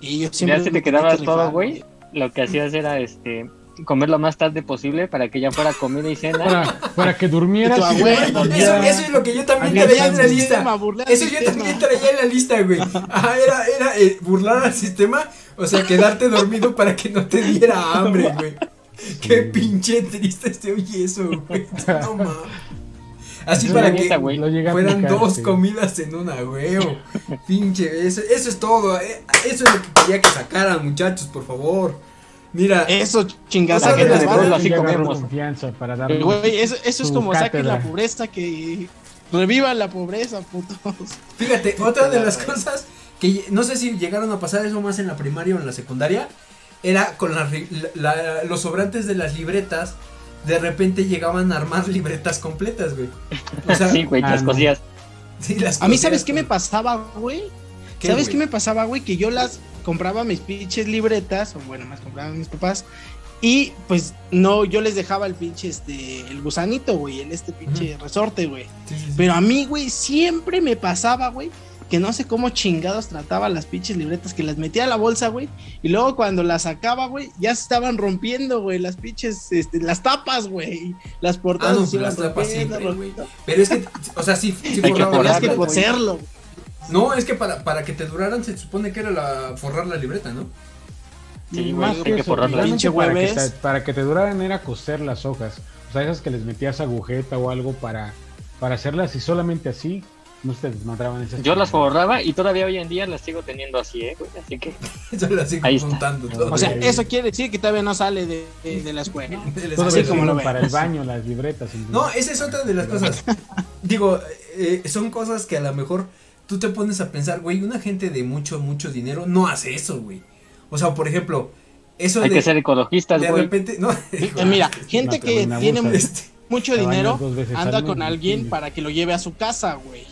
C: Y yo siempre
D: Ya si
C: me
D: te quedabas
C: tenía que
D: todo, güey, lo que hacías era este comer lo más tarde posible para que ya fuera comida y cena.
B: Para, para que durmieras.
C: Y tu
B: luego
A: Eso, eso es lo que yo también traía en la lista. Eso yo
C: sistema.
A: también traía en la lista, güey. Ajá, era, era eh, burlar al sistema, o sea, quedarte dormido para que no te diera hambre, güey. Qué pinche triste se oye eso, güey. No mames. Así para que fueran
B: aplicar,
A: dos
B: sí.
A: comidas en una, güey. Pinche, eso, eso es todo. eh, Eso es lo que quería que sacaran, muchachos, por favor. Mira,
C: Eso, chingada.
A: O sea,
C: que
D: así
B: Ya agarró
D: comemos.
B: confianza para darle.
C: Güey, eso, eso es como saquen la pobreza que reviva la pobreza, putos.
A: Fíjate, otra de las *laughs* cosas que no sé si llegaron a pasar eso más en la primaria o en la secundaria, era con la- la- los sobrantes de las libretas, de repente llegaban a armar libretas completas, güey. O sea, *laughs*
D: sí, güey,
B: ah,
D: las
B: no.
D: cosías.
A: sí, las
C: A mí, ¿sabes qué me pasaba, güey?
A: ¿Qué,
C: ¿Sabes
A: güey?
C: qué me pasaba, güey? Que yo las compraba mis pinches libretas, o bueno, más compraban mis papás, y pues no, yo les dejaba el pinche, este, el gusanito, güey, en este pinche resorte, güey.
A: Sí, sí, sí.
C: Pero a mí, güey, siempre me pasaba, güey, que no sé cómo chingados trataba las pinches libretas, que las metía a la bolsa, güey, y luego cuando las sacaba, güey, ya se estaban rompiendo, güey, las pinches, este, las tapas, güey, las
A: Ah,
C: portadas
A: no,
C: se iban
A: las tapas siempre. Pero es que, o sea, sí, sí
D: Hay que
C: Tenías
A: las
C: que
A: güey. No, es que para, para que te duraran se supone que era la forrar la libreta, ¿no?
D: Sí,
B: Más
D: güey,
B: que
D: hay que
B: eso,
D: forrarla.
B: realmente
C: Pinche
B: para, que para que te duraran era coser las hojas. O sea, esas que les metías agujeta o algo para, para hacerlas y solamente así no se desmadraban esas.
D: Yo las forraba y todavía hoy en día las sigo teniendo así, ¿eh, güey? Así que *laughs*
A: Eso la sigo
D: Ahí está.
A: contando todo.
C: O sea, eso quiere decir que todavía no sale de, de- de la escuela. *laughs*
A: De la
C: así como lo
B: para el baño las libretas.
A: No, esa es otra de las cosas. *laughs* Digo, eh, son cosas que a lo mejor tú te pones a pensar, güey, una gente de mucho, mucho dinero no hace eso, güey. O sea, por ejemplo, eso
D: hay
A: de,
D: que ser ecologistas,
A: de
D: gente
A: repente, no, *laughs*
C: Eh, Mira, gente que tiene
A: este,
C: mucho dinero anda con alguien
B: Sí.
C: para que lo lleve a su casa, güey.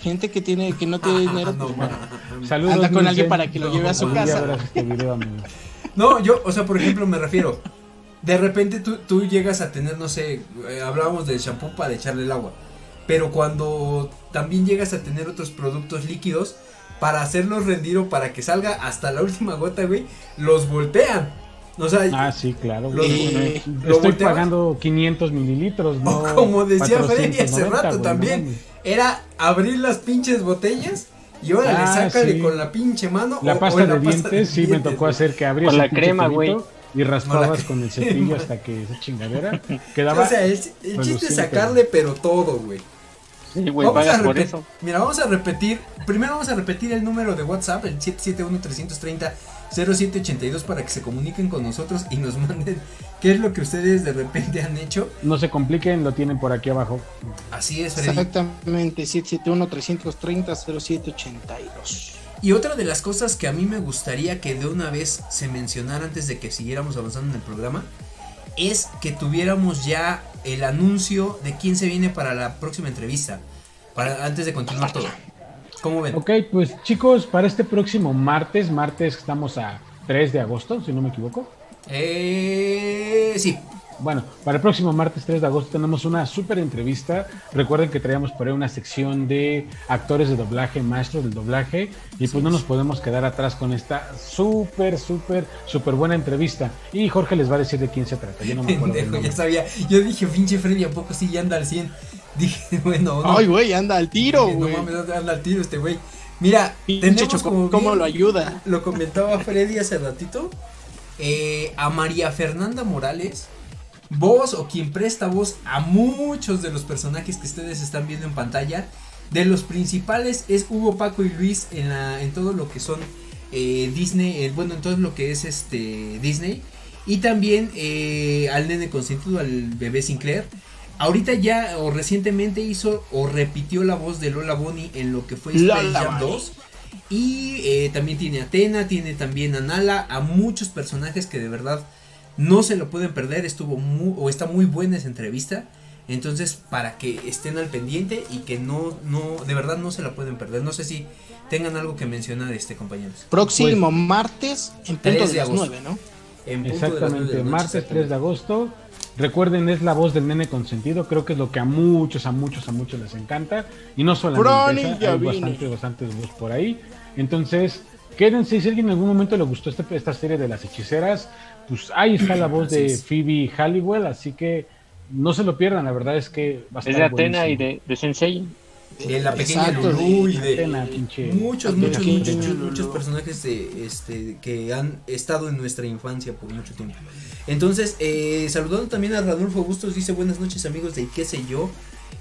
C: Gente que tiene que no tiene dinero.
A: no,
C: pues,
B: Saludos.
C: anda con alguien para que lo lleve a su casa.
B: este video.
A: No, yo, o sea, por ejemplo, me refiero. De repente tú, tú llegas a tener, no sé, eh, hablábamos del shampoo para echarle el agua. Pero cuando también llegas a tener otros productos líquidos, para hacerlos rendir o para que salga hasta la última gota, güey, los voltean. O sea,
B: Ah, sí, claro.
A: Los-
C: Eh,
A: ¿lo
B: Estoy
A: volteabas?
B: pagando 500 mililitros, no.
A: o como decía Freddy
B: 490,
A: hace rato
B: güey,
A: también, era abrir las pinches botellas y órale,
B: Ah,
A: sácale
B: sí.
A: con la pinche mano.
B: La
A: o- o
B: pasta
A: en
B: de
A: la pasta
B: dientes, sí, me tocó
A: güey.
B: hacer que abrías
D: Con la crema, güey.
B: Y raspabas
A: Con
B: el cepillo hasta que esa chingadera *laughs*
A: O
B: quedaba.
A: sea, el, el chiste es sacarle, pero todo, güey.
D: Sí, güey,
A: Vamos a
D: pagas por eso.
A: Mira, vamos a repetir. Primero vamos a repetir el número de WhatsApp, el 771-330-0782, para que se comuniquen con nosotros y nos *laughs* manden qué es lo que ustedes de repente han hecho.
B: No se compliquen, lo tienen por aquí abajo.
A: Así es, Freddy.
C: Exactamente, 771-330-0782.
A: Y otra de las cosas que a mí me gustaría que de una vez se mencionara antes de que siguiéramos avanzando en el programa es que tuviéramos ya el anuncio de quién se viene para la próxima entrevista. Para, antes de continuar todo. ¿Cómo ven?
B: Ok, pues chicos, para este próximo martes, martes estamos a 3 de agosto, si no me equivoco.
A: Eh, sí.
B: Bueno, para el próximo martes 3 de agosto tenemos una súper entrevista. Recuerden que traíamos por ahí una sección de actores de doblaje, maestros del doblaje, y pues no nos podemos quedar atrás con esta súper, súper, súper buena entrevista. Y Jorge les va a decir de quién se trata. Yo no me acuerdo. *laughs*
A: Pendejo, ya sabía. Yo dije, pinche Freddy, ¿a poco sí ya anda al 100? *laughs* Dije, bueno, no.
C: Ay, güey, anda al tiro, güey.
A: No mames, anda al tiro este güey. Mira,
C: Pinche
A: tenemos como
C: ¿cómo
A: bien-
C: lo ayuda?
A: Lo comentaba Freddy hace ratito. eh, a María Fernanda Morales, voz o quien presta voz a muchos de los personajes que ustedes están viendo en pantalla. De los principales es Hugo, Paco y Luis en, la, en todo lo que son eh, Disney, eh, bueno, en todo lo que es este Disney. Y también eh, al nene consentido, al bebé Sinclair. Ahorita ya o recientemente hizo o repitió la voz de Lola Bonnie en lo que fue Space Jam
C: Bunny.
A: 2. Y eh, también tiene a Atena, tiene también a Nala, a muchos personajes que de verdad no se lo pueden perder. Estuvo muy, o está muy buena esa entrevista. Entonces, para que estén al pendiente y que no, no, de verdad no se la pueden perder. No sé si tengan algo que mencionar, este compañeros.
C: Próximo martes en punto
A: 3
C: de
A: de
C: las
A: agosto.
C: 9, ¿no?
A: En punto de las nueve de
B: Exactamente,
A: la noche,
B: martes 3 de agosto. Recuerden, es la voz del nene consentido. Creo que es lo que a muchos, a muchos, a muchos les encanta. Y no solamente
C: Brony,
B: esa, hay bastantes, bastantes voz por ahí. Entonces, quédense. Si alguien en algún momento le gustó este- esta serie de las hechiceras, pues ahí está la voz de. Phoebe Halliwell. Así que no se lo pierdan. La verdad es que va a estar
D: Es de Atena y de, de Sensei.
A: De la pequeña
C: Exacto,
A: Lulú y
C: de-
B: Atena, pinche-
A: muchos,
C: Atena,
A: muchos, muchos, muchos personajes de, este, que han estado en nuestra infancia por mucho tiempo. Entonces, eh, saludando también a Ranulfo Bustos, dice buenas noches amigos de qué sé yo.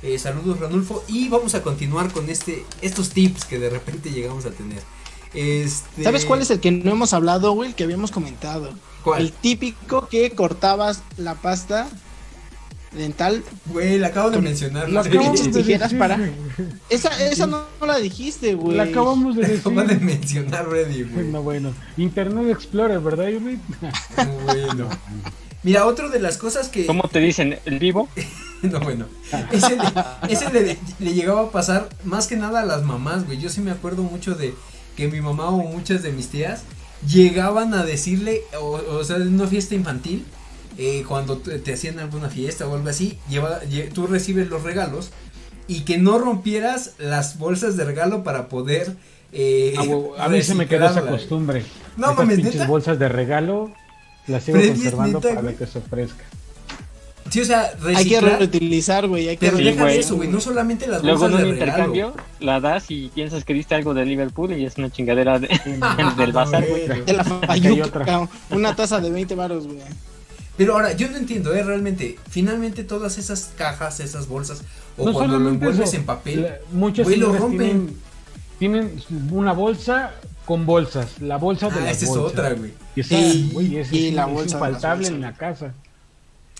A: Eh, saludos Ranulfo y vamos a continuar con este estos tips que de repente llegamos a tener. Este,
C: ¿Sabes cuál es el que no hemos hablado, güey? El que habíamos comentado.
A: ¿Cuál?
C: El típico que cortabas la pasta dental.
A: Güey, la acabo de mencionar.
C: acabamos pinches
B: de
C: tijeras
B: decir,
C: para-. Esa, esa no, no la dijiste, güey.
B: La acabamos de
A: La
B: decir.
A: acabo de mencionar, Freddy, güey.
B: Bueno, bueno. Internet Explorer, ¿verdad, Irving?
A: Bueno. Mira, otra de las cosas que.
D: ¿Cómo te dicen? ¿El vivo? *laughs*
A: No, bueno. Ese, le, ese le, le llegaba a pasar más que nada a las mamás, güey. Yo sí me acuerdo mucho de que mi mamá o muchas de mis tías llegaban a decirle, o, o sea, en una fiesta infantil, eh, cuando te, hacían alguna fiesta o algo así, lleva, lle- tú recibes los regalos y que no rompieras las bolsas de regalo para poder. eh,
B: A, a mí se me quedó esa costumbre.
A: No
B: Estas
A: mames,
B: pinches bolsas de regalo las sigo
A: Freddy, ¿es
B: conservando
A: neta,
B: para
A: güey?
B: que se ofrezca.
A: Sí, o sea,
C: Hay que reutilizar, güey. Hay que
A: Pero deja de eso, güey. No solamente las
D: Luego
A: bolsas
D: en un
A: de regalo.
D: intercambio la das y piensas que diste algo de Liverpool y es una chingadera de- *laughs* del bazar, güey.
C: De la *laughs* fayuca. Una taza de 20 baros, güey.
A: Pero ahora, yo no entiendo, ¿eh? Realmente, finalmente todas esas cajas, esas bolsas, o
B: No
A: cuando lo
B: solamente
A: envuelves
B: eso,
A: en papel,
B: muchas
A: güey, lo rompen.
B: tienen, tienen una bolsa con bolsas. La bolsa de
A: ah,
B: las
A: esa es otra, güey.
B: Y esa,
C: Sí,
B: güey, esa
C: y
B: es,
C: la bolsa
B: infaltable en la casa.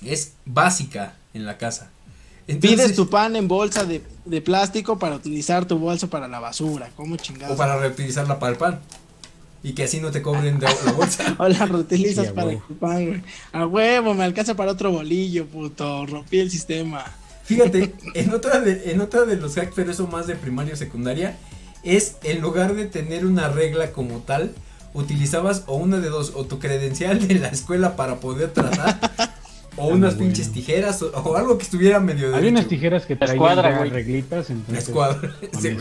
A: Es básica en la casa. Entonces,
C: Pides tu pan en bolsa de, de plástico para utilizar tu bolsa para la basura. ¿Cómo chingados?
A: O para reutilizarla para el pan. Y que así no te cobren de la bolsa. *laughs*
C: O la reutilizas
B: Sí,
C: para el pan, güey. A huevo, me alcanza para otro bolillo, puto. Rompí el sistema.
A: Fíjate, *laughs* en otra, de, en otra de los hacks, pero eso más de primaria o secundaria, es en lugar de tener una regla como tal, utilizabas o una de dos, o tu credencial de la escuela para poder trazar, *laughs* o unas
B: bueno.
A: pinches tijeras, o, o algo que estuviera medio
B: Había
A: derecho.
B: unas tijeras que traían
D: escuadra,
B: ya
D: güey.
B: reglitas, entonces.
A: escuadra. *laughs* Sí.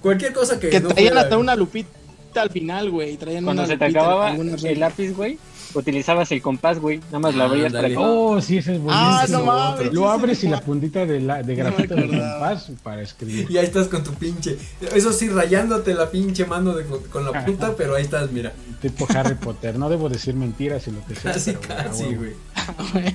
A: Cualquier cosa que,
C: Que
A: no
C: traían
A: fuera-
C: hasta una lupita al final, güey. Traían
D: Cuando
C: una
D: se te
C: lupita en
D: acababa el lápiz, güey, utilizabas el compás, güey. Nada más lo
A: Ah,
D: abrías para
A: ándale.
D: que.
B: Oh, sí, ese es buenísimo.
C: Ah, no mames.
B: Lo abres
C: es
B: y la puntita de, la, de
C: No
B: grafito del
C: acordaba.
B: compás para escribir.
A: Y ahí estás con tu pinche. Eso sí, rayándote la pinche mano de- con la puta, pero ahí estás, mira.
B: Tipo Harry Potter. No debo decir mentiras y lo que *laughs* sea.
A: Casi,
B: pero, ah,
A: casi,
B: huevo.
A: güey. *laughs*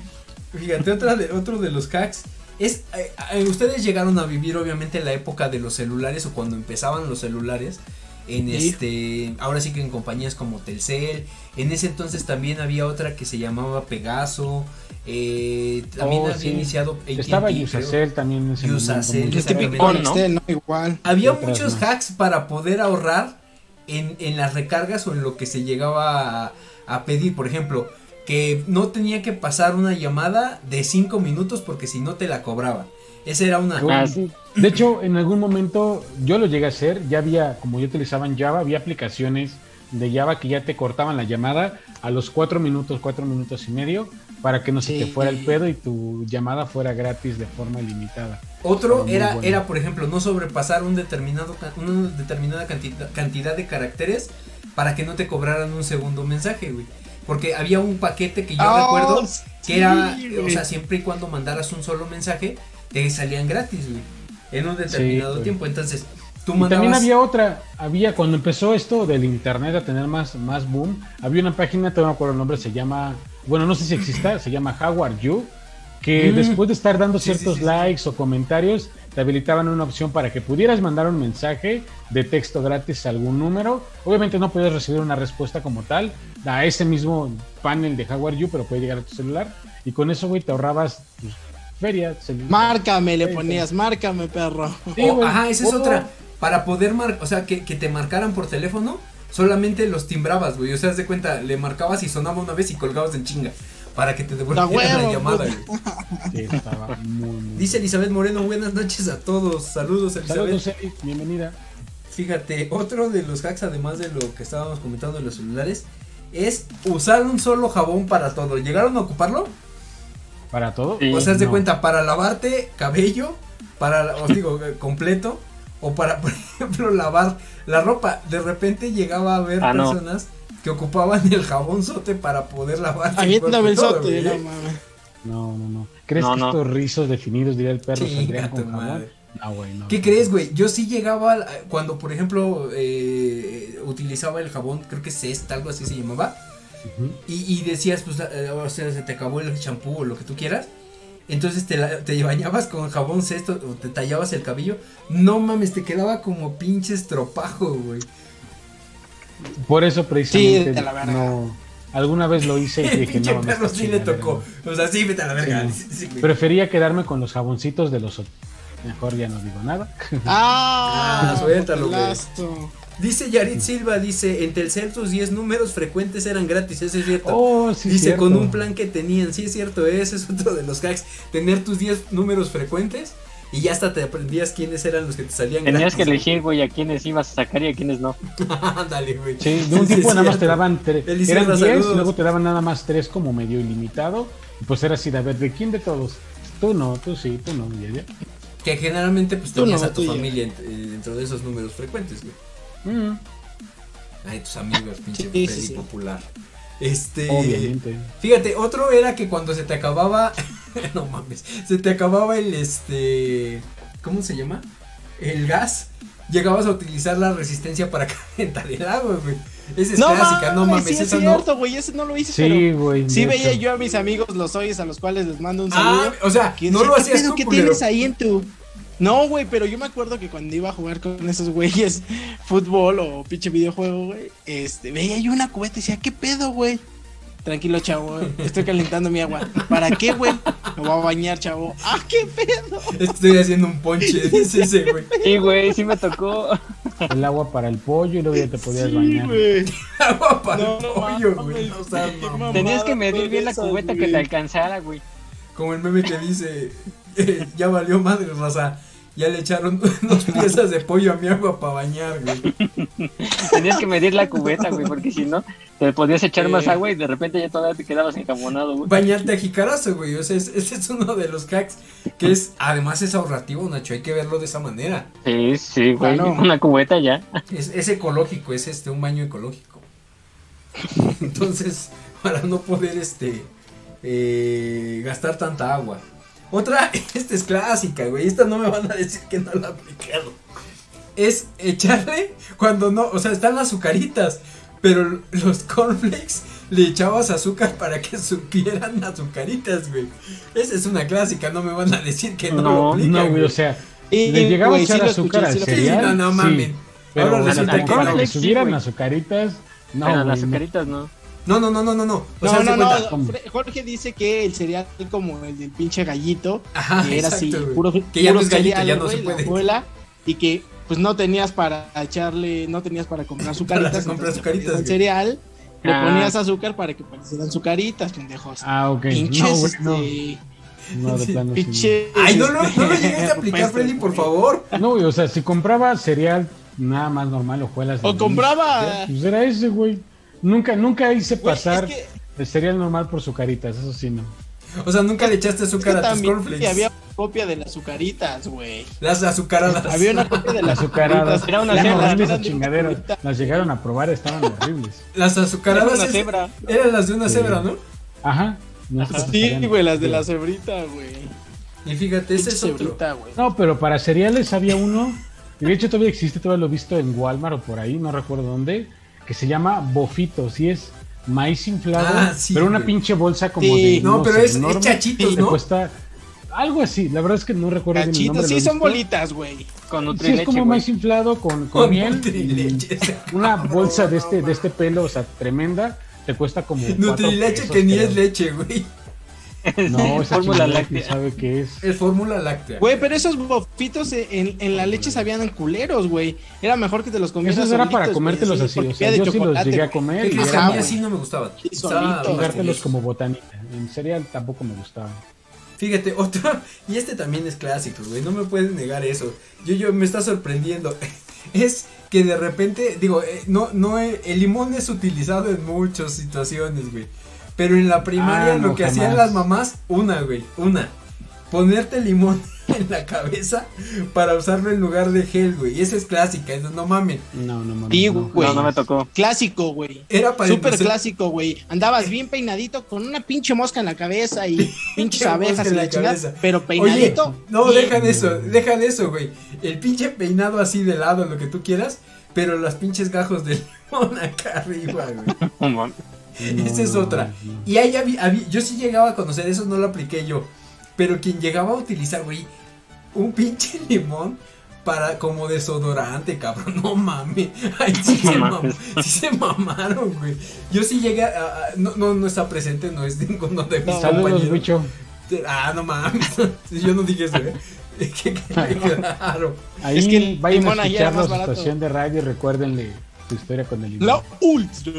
A: Fíjate, otra de, otro de los hacks es. eh, eh, ustedes llegaron a vivir, obviamente, la época de los celulares o cuando empezaban los celulares. En este. Ahora sí que en compañías como Telcel. En ese entonces también había otra que se llamaba Pegaso. eh, también
B: Oh,
A: había
B: sí.
A: iniciado. AT&T,
B: Estaba
A: creo.
B: Usacell también en ese
A: Usacell,
B: momento.
C: Es típico
A: Exactamente.
C: con Nextel, ¿no? Igual.
A: Había muchos
B: no.
A: hacks para poder ahorrar en, en las recargas o en lo que se llegaba a, a pedir. Por ejemplo, que no tenía que pasar una llamada de 5 minutos porque si no te la cobraba. Esa era una.
D: Ah, sí.
B: De hecho, en algún momento yo lo llegué a hacer, ya había, como yo utilizaba en Java, había aplicaciones de Java que ya te cortaban la llamada a los cuatro minutos, cuatro minutos y medio, para que no se
C: Sí.
B: te fuera el pedo y tu llamada fuera gratis de forma ilimitada.
A: Otro era,
B: bueno.
A: era, por ejemplo, no sobrepasar un determinado, una determinada cantidad, cantidad de caracteres para que no te cobraran un segundo mensaje, güey. Porque había un paquete que yo
C: Oh,
A: recuerdo
C: sí,
A: que era, o sea, siempre y cuando mandaras un solo mensaje, te salían gratis, güey. En un determinado tiempo. Entonces, tú
B: Y también
A: mandabas.
B: había otra, había cuando empezó esto del internet a tener más, más boom, había una página, todavía no me acuerdo el nombre, se llama, bueno, no sé si exista, se llama How Are You, que
A: Mm.
B: después de estar dando
A: Sí,
B: ciertos
A: sí,
B: likes o comentarios, te habilitaban una opción para que pudieras mandar un mensaje de texto gratis a algún número. Obviamente no puedes recibir una respuesta como tal a ese mismo panel de How Are You, pero puede llegar a tu celular. Y con eso, güey, te ahorrabas pues, feria.
C: Márcame, le ponías, márcame, perro.
B: Sí,
A: ajá, esa es
B: Oh.
A: otra. Para poder marcar, o sea, que, que te marcaran por teléfono, solamente los timbrabas, güey. O sea, haz de cuenta, le marcabas y sonaba una vez y colgabas en chinga. Para que te devolvieran la
C: huevo,
A: llamada, güey. *laughs*
B: Sí, estaba muy, muy
A: Dice Elizabeth Moreno, buenas noches a todos. Saludos, Elizabeth.
B: Saludos, bienvenida.
A: Fíjate, otro de los hacks, además de lo que estábamos comentando de los celulares, es usar un solo jabón para todo. ¿Llegaron a ocuparlo?
B: ¿Para todo?
D: Sí.
A: O sea, haz de
B: No.
A: cuenta, para lavarte cabello, para, os digo, eh, completo, o para, *laughs* por ejemplo, lavar la ropa. De repente llegaba a haber
D: Ah, no.
A: personas que ocupaban el jabón sote para poder cuerpo
C: Aviéntame
A: y
C: el sote, no
A: ¿eh?
C: mames.
B: No, no, no. ¿Crees
D: No,
B: que
D: no.
B: estos rizos definidos, diría el perro, saldrían con jabón?
A: madre.
B: No, güey, no.
A: ¿Qué crees, güey? Yo sí llegaba, al- cuando por ejemplo eh, utilizaba el jabón, creo que Cest, algo así se llamaba, Y, y decías, pues, eh, o sea, se te acabó el champú o lo que tú quieras. Entonces te, la- te bañabas con jabón cesto o te tallabas el cabello. No mames, te quedaba como pinche estropajo, güey.
B: Por eso precisamente
C: Sí, de la verga.
B: no. Alguna vez lo hice y *laughs* dije, no,
A: perro sí le tocó. O sea, sí, vete a la verga.
B: Sí,
A: Sí, sí, güey.
B: Prefería quedarme con los jaboncitos de los. ot- Mejor ya no digo nada.
C: Ah,
A: Ah, suéltalo, güey. Dice Yarit Silva, dice, en Telcel tus 10 números frecuentes eran gratis, eso es cierto.
B: Oh, sí,
A: Dice,
B: cierto.
A: con un plan que tenían, sí es cierto, ese es otro de los hacks, tener tus 10 números frecuentes y ya hasta te aprendías quiénes eran los que te salían
D: Tenías que elegir, güey, a quiénes ibas a sacar y a quiénes no. *laughs*
A: Ándale, güey.
B: Sí, de un
A: Sí,
B: tiempo
A: es
B: nada más te daban tres.
A: Feliz
B: Eran
A: Sierra,
B: 10 y luego te daban nada más tres como medio ilimitado. Y pues era así, de a ver, ¿de quién de todos? Tú no, tú sí, tú no. y ya.
A: Que generalmente pues tenías
C: no,
A: a tu
C: ya.
A: familia eh, dentro de esos números frecuentes, güey.
B: Mm,
A: Ay, tus amigos, pinche
C: Sí,
A: Freddy
C: sí, sí.
A: popular. Este,
B: obviamente.
A: fíjate, otro era que cuando se te acababa, *laughs* no mames, se te acababa el este, ¿cómo se llama? El gas. Llegabas a utilizar la resistencia para *laughs* calentar el agua, güey. Esa es
C: No
A: clásica, no mames,
C: sí es
A: no.
C: cierto, güey, ese no lo hice, pero
B: Sí, güey.
C: sí veía yo a mis amigos los oyes a los cuales les mando un
A: Ah,
C: saludo.
A: o sea,
C: ¿Quién
A: no lo
C: qué
A: hacías
C: pedo
A: tú,
C: que
A: culero.
C: tienes ahí en tu No, güey, pero yo me acuerdo que cuando iba a jugar con esos güeyes fútbol o pinche videojuego, güey, este, veía yo una cubeta y decía, ¿qué pedo, güey? Tranquilo, chavo, estoy calentando mi agua. ¿Para qué, güey? Me voy a bañar, chavo. ¡Ah, qué pedo!
A: Estoy haciendo un ponche, *laughs* dice ese, güey.
D: Sí, güey, sí me tocó.
B: El agua para el pollo y luego ya te podías
C: Sí,
B: bañar.
C: güey. *laughs*
A: Agua para
C: No,
A: el
C: no
A: pollo, güey. No
D: Tenías que medir bien la cubeta que te alcanzara, güey.
A: Como el meme que dice, *laughs* eh, ya valió madre, raza. Ya le echaron *laughs* dos piezas de pollo a mi agua para bañar, güey. *laughs*
D: Tenías que medir la cubeta, güey, porque si no, te podías echar más
A: Eh.
D: agua y de repente ya todavía te quedabas enjabonado, güey.
A: Bañarte a jicarazo, güey. O sea, es- ese es uno de los hacks que es, *laughs* además es ahorrativo, Nacho. Hay que verlo de esa manera.
D: Sí, sí, güey.
C: Claro.
D: Una cubeta ya.
A: Es, es ecológico, es este un baño ecológico. Entonces, para no poder este eh, gastar tanta agua. Otra, *laughs* esta es clásica, güey. Esta no me van a decir que no la he aplicado. Es echarle cuando no, o sea, están las azucaritas, pero los cornflakes le echabas azúcar para que *laughs* supieran azucaritas, güey. Esa es una clásica, no me van a decir que no,
D: No,
A: lo aplican,
B: No, güey, o sea,
C: Y,
B: le llegaba a echar
C: sí
B: azúcar
C: escuché,
B: al
C: sí
A: Sí,
B: cereal.
A: no, no
B: sí,
A: mamen.
B: Pero
A: Ahora
B: resulta que para
A: no.
B: que
D: cornflakes, sí,
B: subieran azucaritas, no,
D: Pero
B: güey,
D: las azucaritas no.
A: No, no, no, no, no, no. O
C: No,
A: sea,
C: no,
A: cuenta.
C: no. Jorge dice que el cereal como el del pinche gallito,
A: Ajá,
C: que era así,
A: exacto,
C: puro,
A: Que ya no
C: puro
A: es gallito,
C: cereal,
A: ya no
C: güey,
A: se
C: la
A: puede.
C: abuela, y que pues no tenías para echarle, no tenías para comprar *laughs* azucaritas.
A: comprar
C: al
A: güey.
C: cereal, le
D: Ah.
C: ponías azúcar para que parecieran azucaritas, pendejos.
B: Ah, ok.
C: Pinches,
B: no, no.
C: este,
B: No, de
A: Sí,
B: plano
C: pinches,
A: Ay, no lo,
C: este,
A: no lo llegaste a aplicar, *laughs* Freddy, por favor.
B: no. No, güey, o sea, si compraba cereal nada más normal, hojuelas.
C: O compraba-
B: Pues era ese, güey. Nunca, nunca hice pasar
C: es que-
B: el cereal normal por sucaritas, eso sí, no.
A: O sea, nunca le echaste
C: es que
A: azúcar a tus
C: también
A: cornflakes.
C: había copia de las azucaritas, güey.
A: Las azucaradas.
C: Había una copia de las
B: Azucaradas.
D: Era una
C: Las
D: cebra,
C: eran
B: horribles
C: de
B: esas chingaderas. Las llegaron a probar, estaban horribles.
A: Las
C: Era
A: azucaradas
C: una
A: es-
C: cebra.
A: eran las de una
B: Sí.
A: cebra, ¿no?
B: Ajá.
C: Sí, güey, las de la cebrita, güey.
A: Y fíjate, ese es otro.
C: cebrita, güey.
B: No, pero para cereales había uno, y de hecho todavía existe, todavía lo he visto en Walmart o por ahí, no recuerdo dónde, que se llama Bofitos, y es maíz inflado,
A: Ah, sí,
B: pero una
A: güey.
B: pinche bolsa como
C: Sí.
B: de...
A: No, pero
B: sé,
A: es, es
B: enorme,
A: chachitos,
B: te
A: ¿no?
B: cuesta algo así, la verdad es que no recuerdo bien el
C: Cachitos,
B: nombre.
C: sí son
B: visto.
C: bolitas, güey.
D: Con
B: Sí, es
D: Nutrileche,
B: como maíz inflado con, con
A: Con
B: miel.
A: Nutrileche, *laughs*
B: Una bolsa de este, de este pelo, o sea, tremenda, te cuesta como. cuatro
A: Nutrileche
B: pesos,
A: que ni
B: creo.
A: es leche, güey.
B: No, esa
D: Fórmula láctea.
B: sabe qué es.
A: Es fórmula láctea.
C: Güey, pero esos bofitos en, en la leche sabían culeros, güey. Era mejor que te los comieras
B: Esos era para comértelos así, o sea, yo sí los llegué a comer
A: ¿Qué
B: y
A: crees que
B: era
A: a mí así no me gustaban? Bien.
B: como botanita. En cereal tampoco me gustaba.
A: Fíjate, otro, y este también es clásico, güey, no me puedes negar eso. Yo, yo, me está sorprendiendo. *laughs* Es que de repente, digo, eh, no, no, eh, el limón es utilizado en muchas situaciones, güey. Pero en la primaria
B: Ah,
A: lo que hacían las mamás, una, güey, una. Ponerte limón *laughs* en la cabeza para usarlo en lugar de gel, güey. Y esa es clásica, eso no mamen.
B: No, no mames.
C: Sí,
B: no.
C: güey.
D: No, no me tocó.
C: Clásico, güey.
A: Era para
C: Súper
A: empezar-
C: clásico, güey. Andabas bien peinadito con una pinche mosca en la cabeza y *laughs* pinches
A: Pinche
C: abejas
A: en
C: la
A: la
C: chingada.
A: cabeza.
C: Pero
A: Oye,
C: peinadito.
A: no,
C: bien.
A: deja de eso, deja de eso, güey. El pinche peinado así de lado, lo que tú quieras, pero las pinches gajos de *laughs* limón acá arriba, güey.
D: No.
B: No,
A: Esa es
B: no,
A: otra.
B: no.
A: Y ahí había, había- yo sí llegaba a conocer, eso no lo apliqué yo. Pero quien llegaba a utilizar, güey, un pinche *laughs* limón para como desodorante, cabrón. No mames. *laughs* Ay, sí,
D: No
A: se,
D: mames.
A: mam- sí se mamaron, güey. Yo sí llegué a, a- no, no, no está presente, no es *laughs* ninguno de mis
B: Saludos,
A: compañeros. Ah, no mames. Yo no dije eso, ¿eh? Claro.
B: Ahí
C: Es que el
B: vayan a escuchar la estación de radio y recuérdenle tu historia con el limón.
C: La ultra.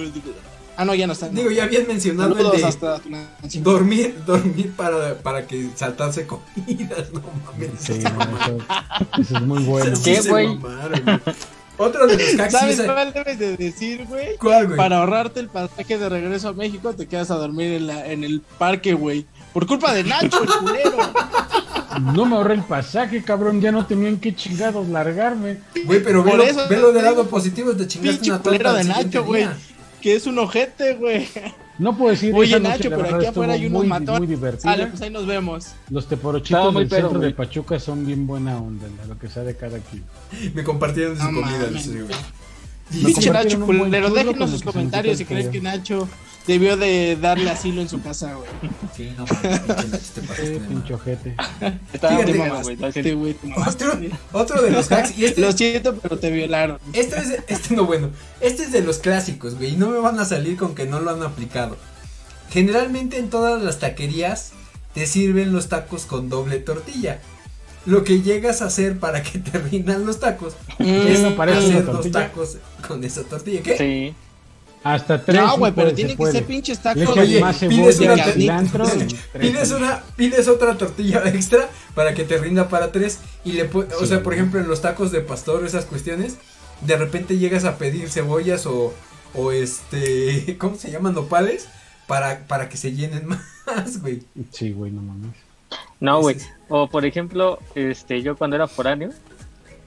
C: Ah, no, ya no está.
A: Digo, ya habían mencionado
C: Saludos
A: el de
C: hasta
A: dormir, dormir para, para que saltarse comidas, no mames.
B: Sí, no, eso, eso es muy bueno.
D: ¿Qué, güey?
A: Otro de los sí,
C: ¿Sabes cuál debes de decir, güey?
A: ¿Cuál, güey?
C: Para ahorrarte el pasaje de regreso a México, te quedas a dormir en, la, en el parque, güey. Por culpa de Nacho, el *laughs* culero.
B: No me ahorré el pasaje, cabrón. Ya no tenían que chingados largarme.
A: Güey, pero
C: Por
A: velo,
C: eso
A: velo del lado positivo, te chingaste una torta
C: de Nacho, güey. Que es un ojete, güey.
B: No puedo decir
C: Oye, Nacho, pero aquí afuera hay unos
B: muy,
C: matones.
B: muy divertida.
C: Vale, pues ahí nos vemos.
B: Los teporochitos del
D: pedo,
B: centro de. Pachuca son bien buena onda, lo que sea de cada quien.
A: Me compartieron de su
C: No
A: comida,
C: mames.
A: dice, güey.
B: Me
C: Pinche
B: compartieron
C: Nacho culero.
B: churro
C: Déjenos sus comentarios si
B: feo.
C: que Nacho debió de darle asilo en su casa, güey.
A: Sí, no pinche
B: Eh,
A: de
B: pinche ojete.
D: Estaba
C: Te
D: bueno, güey. lo
C: mamaste,
D: siento.
C: güey. te mamaste.
A: Otro, otro de los hacks, y este,
C: Lo siento, pero te violaron.
A: este es, este no bueno, este es de los clásicos, güey, y no me van a salir con que no lo han aplicado. Generalmente en todas las taquerías te sirven los tacos con doble tortilla. Lo que llegas a hacer para que *laughs* te rindan los tacos es
B: no
A: hacer los
B: tortilla.
A: tacos con esa tortilla. ¿Qué?
D: Sí.
B: Hasta tres.
C: No,
B: sí
C: güey, pero tiene que ser pinches tacos
A: Oye,
B: más
A: pides
B: cebolla,
A: una-
B: cilantro.
A: Pides
B: también.
A: una, pides otra tortilla extra para que te rinda para tres y le pu- o
B: Sí,
A: sea, por ejemplo, en los tacos de pastor, esas cuestiones, de repente llegas a pedir cebollas o, o este, *laughs* ¿cómo se llaman? Nopales para, para que se llenen *laughs* más, güey.
B: Sí, güey, no mames.
D: No, güey. O por ejemplo, este, yo cuando era foráneo,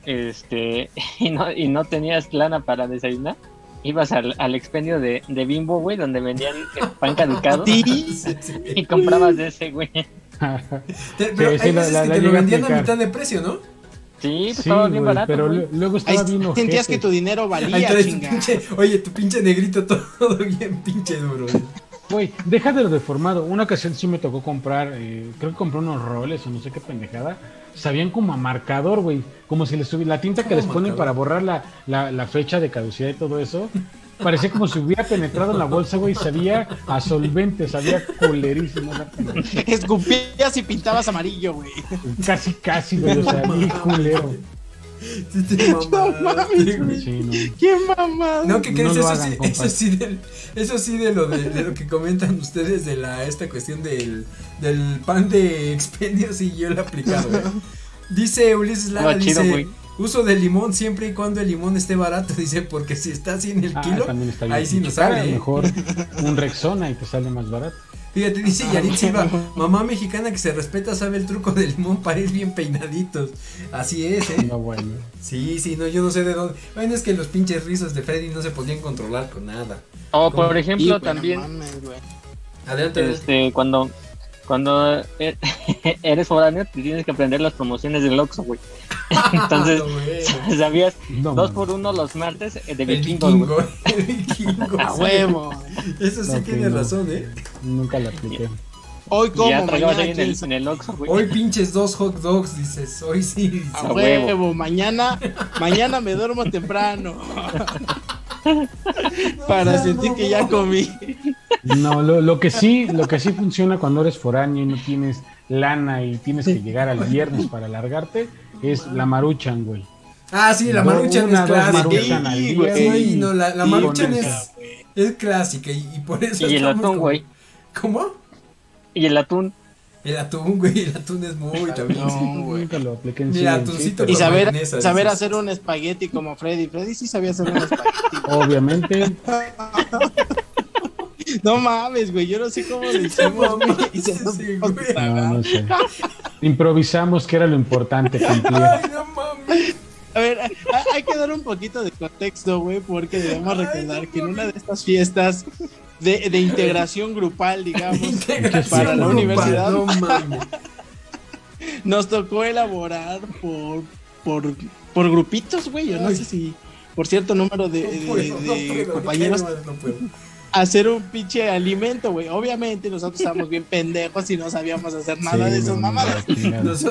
D: este, *laughs* y no, y no tenías lana para desayunar, ibas al, al expendio de, de Bimbo, güey, donde vendían el pan caducado
C: Sí. *laughs*
A: Sí, sí.
D: y comprabas de ese, güey.
A: Pero hay veces
B: la-
A: que
B: la
A: te lo
B: a
A: vendían a mitad de precio, ¿no?
D: Sí, pues
B: Sí,
D: estaba bien
B: güey,
D: barato.
B: pero
D: güey.
B: luego
C: Ahí
B: estaba bien
C: sentías que
B: ojete.
C: tu dinero
A: Ahí
C: valía,
A: traes tu
C: chinga.
A: pinche, oye, tu pinche negrito *laughs* todo bien pinche duro. güey.
B: Güey, deja de lo deformado. Una ocasión sí me tocó comprar, eh, creo que compré unos roles o no sé qué pendejada. Sabían como a marcador, güey. Como si les la tinta que
A: ¿Cómo
B: les ponen para borrar la, la, la fecha de caducidad y todo eso. Parecía como si hubiera penetrado en la bolsa, güey. Sabía a solvente, sabía culerísimo.
C: Escupías y pintabas amarillo, güey.
B: Casi, casi, güey. O sea, bien culero. No.
C: ¡Qué mamada!
A: No, ¿qué crees?
B: No
A: eso,
B: hagan,
A: sí, eso sí, del- eso sí de lo de, de lo que comentan ustedes de la esta cuestión del, del pan de expendio, sí, yo lo he aplicado. ¿eh? Dice Ulises Lara,
D: chido,
A: dice, uso de limón siempre y cuando el limón esté barato, *laughs* dice, porque si está así en el
B: Ah,
A: kilo, ahí sí nos sale.
B: Mejor un Rexona y te sale más barato.
A: Fíjate, dice Yarit Silva, mamá mexicana que se respeta sabe el truco del limón para ir bien peinaditos. Así es, ¿eh?
B: No, bueno.
A: Sí, sí, no, yo no sé de dónde. Bueno, es que los pinches rizos de Freddy no se podían controlar con nada.
D: O por ejemplo, también,
C: mames,
A: adelante.
D: este, cuando, cuando e- *laughs* eres foráneo, te tienes que aprender las promociones del Oxxo, güey. *laughs* Entonces, *laughs* sabías
B: No,
D: dos por uno los martes eh, de
A: El
D: vikingos, güey.
A: vikingo, el vikingo.
C: A
A: sí.
C: huevo.
A: Eso sí tienes
B: no.
A: razón, ¿eh?
B: Nunca la apliqué.
C: Hoy como,
D: ya
C: mañana
D: ahí en el, en el Oxxo, güey.
A: Hoy pinches dos hot dogs, dices. Hoy sí. dices.
C: A
D: A
C: huevo,
D: huevo.
C: mañana, mañana me duermo temprano. *laughs* Para sentir que ya comí.
B: No, lo, lo que sí, lo que sí funciona cuando eres foráneo y no tienes lana y tienes que llegar al viernes para largarte es la maruchan, güey.
A: Ah, sí, la
B: No,
A: maruchan
B: una,
A: es clásica.
B: día,
A: no, la, la maruchan es, es clásica y, y por eso
D: Y el atún,
A: como-
D: güey.
A: ¿Cómo?
D: Y el atún.
A: El atún, güey, el atún es muy también.
C: No, güey.
B: Nunca lo apliqué en sí,
A: atuncito
C: Y saber,
A: mayonesa,
C: saber
A: dices.
C: hacer un espagueti como Freddy. Freddy sí sabía hacer un espagueti. *laughs*
B: Obviamente, *laughs*
C: No mames, güey. Yo no sé cómo lo hicimos, güey.
A: Sí, güey.
B: no, no sé. *laughs* Improvisamos que era lo importante, cumplir.
A: Ay, no mames.
C: A ver, hay, que dar un poquito de contexto, güey, porque debemos
A: Ay,
C: recordar
A: no
C: que en una de estas fiestas de, de integración grupal, digamos, *laughs*
A: Integración
C: para la
A: grupal,
C: universidad.
A: No mames. *laughs*
C: nos tocó elaborar por, por, por grupitos, güey. Yo no sé si por cierto número de,
A: No
C: de-
A: puedo, no
C: de
A: puedo,
C: compañeros
A: no puedo.
C: hacer un pinche alimento, güey. Obviamente nosotros estábamos bien pendejos y no sabíamos hacer nada
B: Sí,
C: de esas mamadas.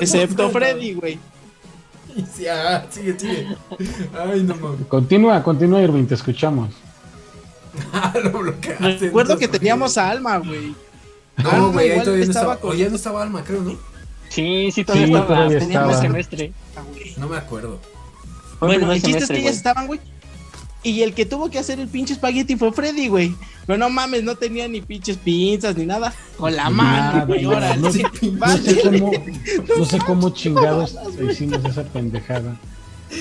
C: Excepto. Freddy, güey. *laughs*
A: Sí, ah, sigue, sigue. Ay, no mames.
B: Continúa, continúa, Irving, te escuchamos. *laughs*
A: Lo bloqueaste.
C: Recuerdo
A: no
C: que teníamos a Alma, güey.
A: No,
C: Alma
A: güey, ahí
C: igual
A: todavía no
C: estaba
A: estaba.
C: con-
A: O ya no estaba Alma, creo, ¿no?
D: Sí, sí, todavía
B: Sí,
D: estaba.
B: todavía
D: primer
B: estaba.
D: semestre.
A: No me acuerdo.
C: Bueno, el chiste es que ellas estaban, güey. Y el que tuvo que hacer el pinche espagueti fue Freddy, güey. Pero no mames, no tenía ni pinches pinzas ni nada. Con la mano, güey.
B: no, *laughs* no, No sé cómo, no sé cómo chingados hicimos esa pendejada.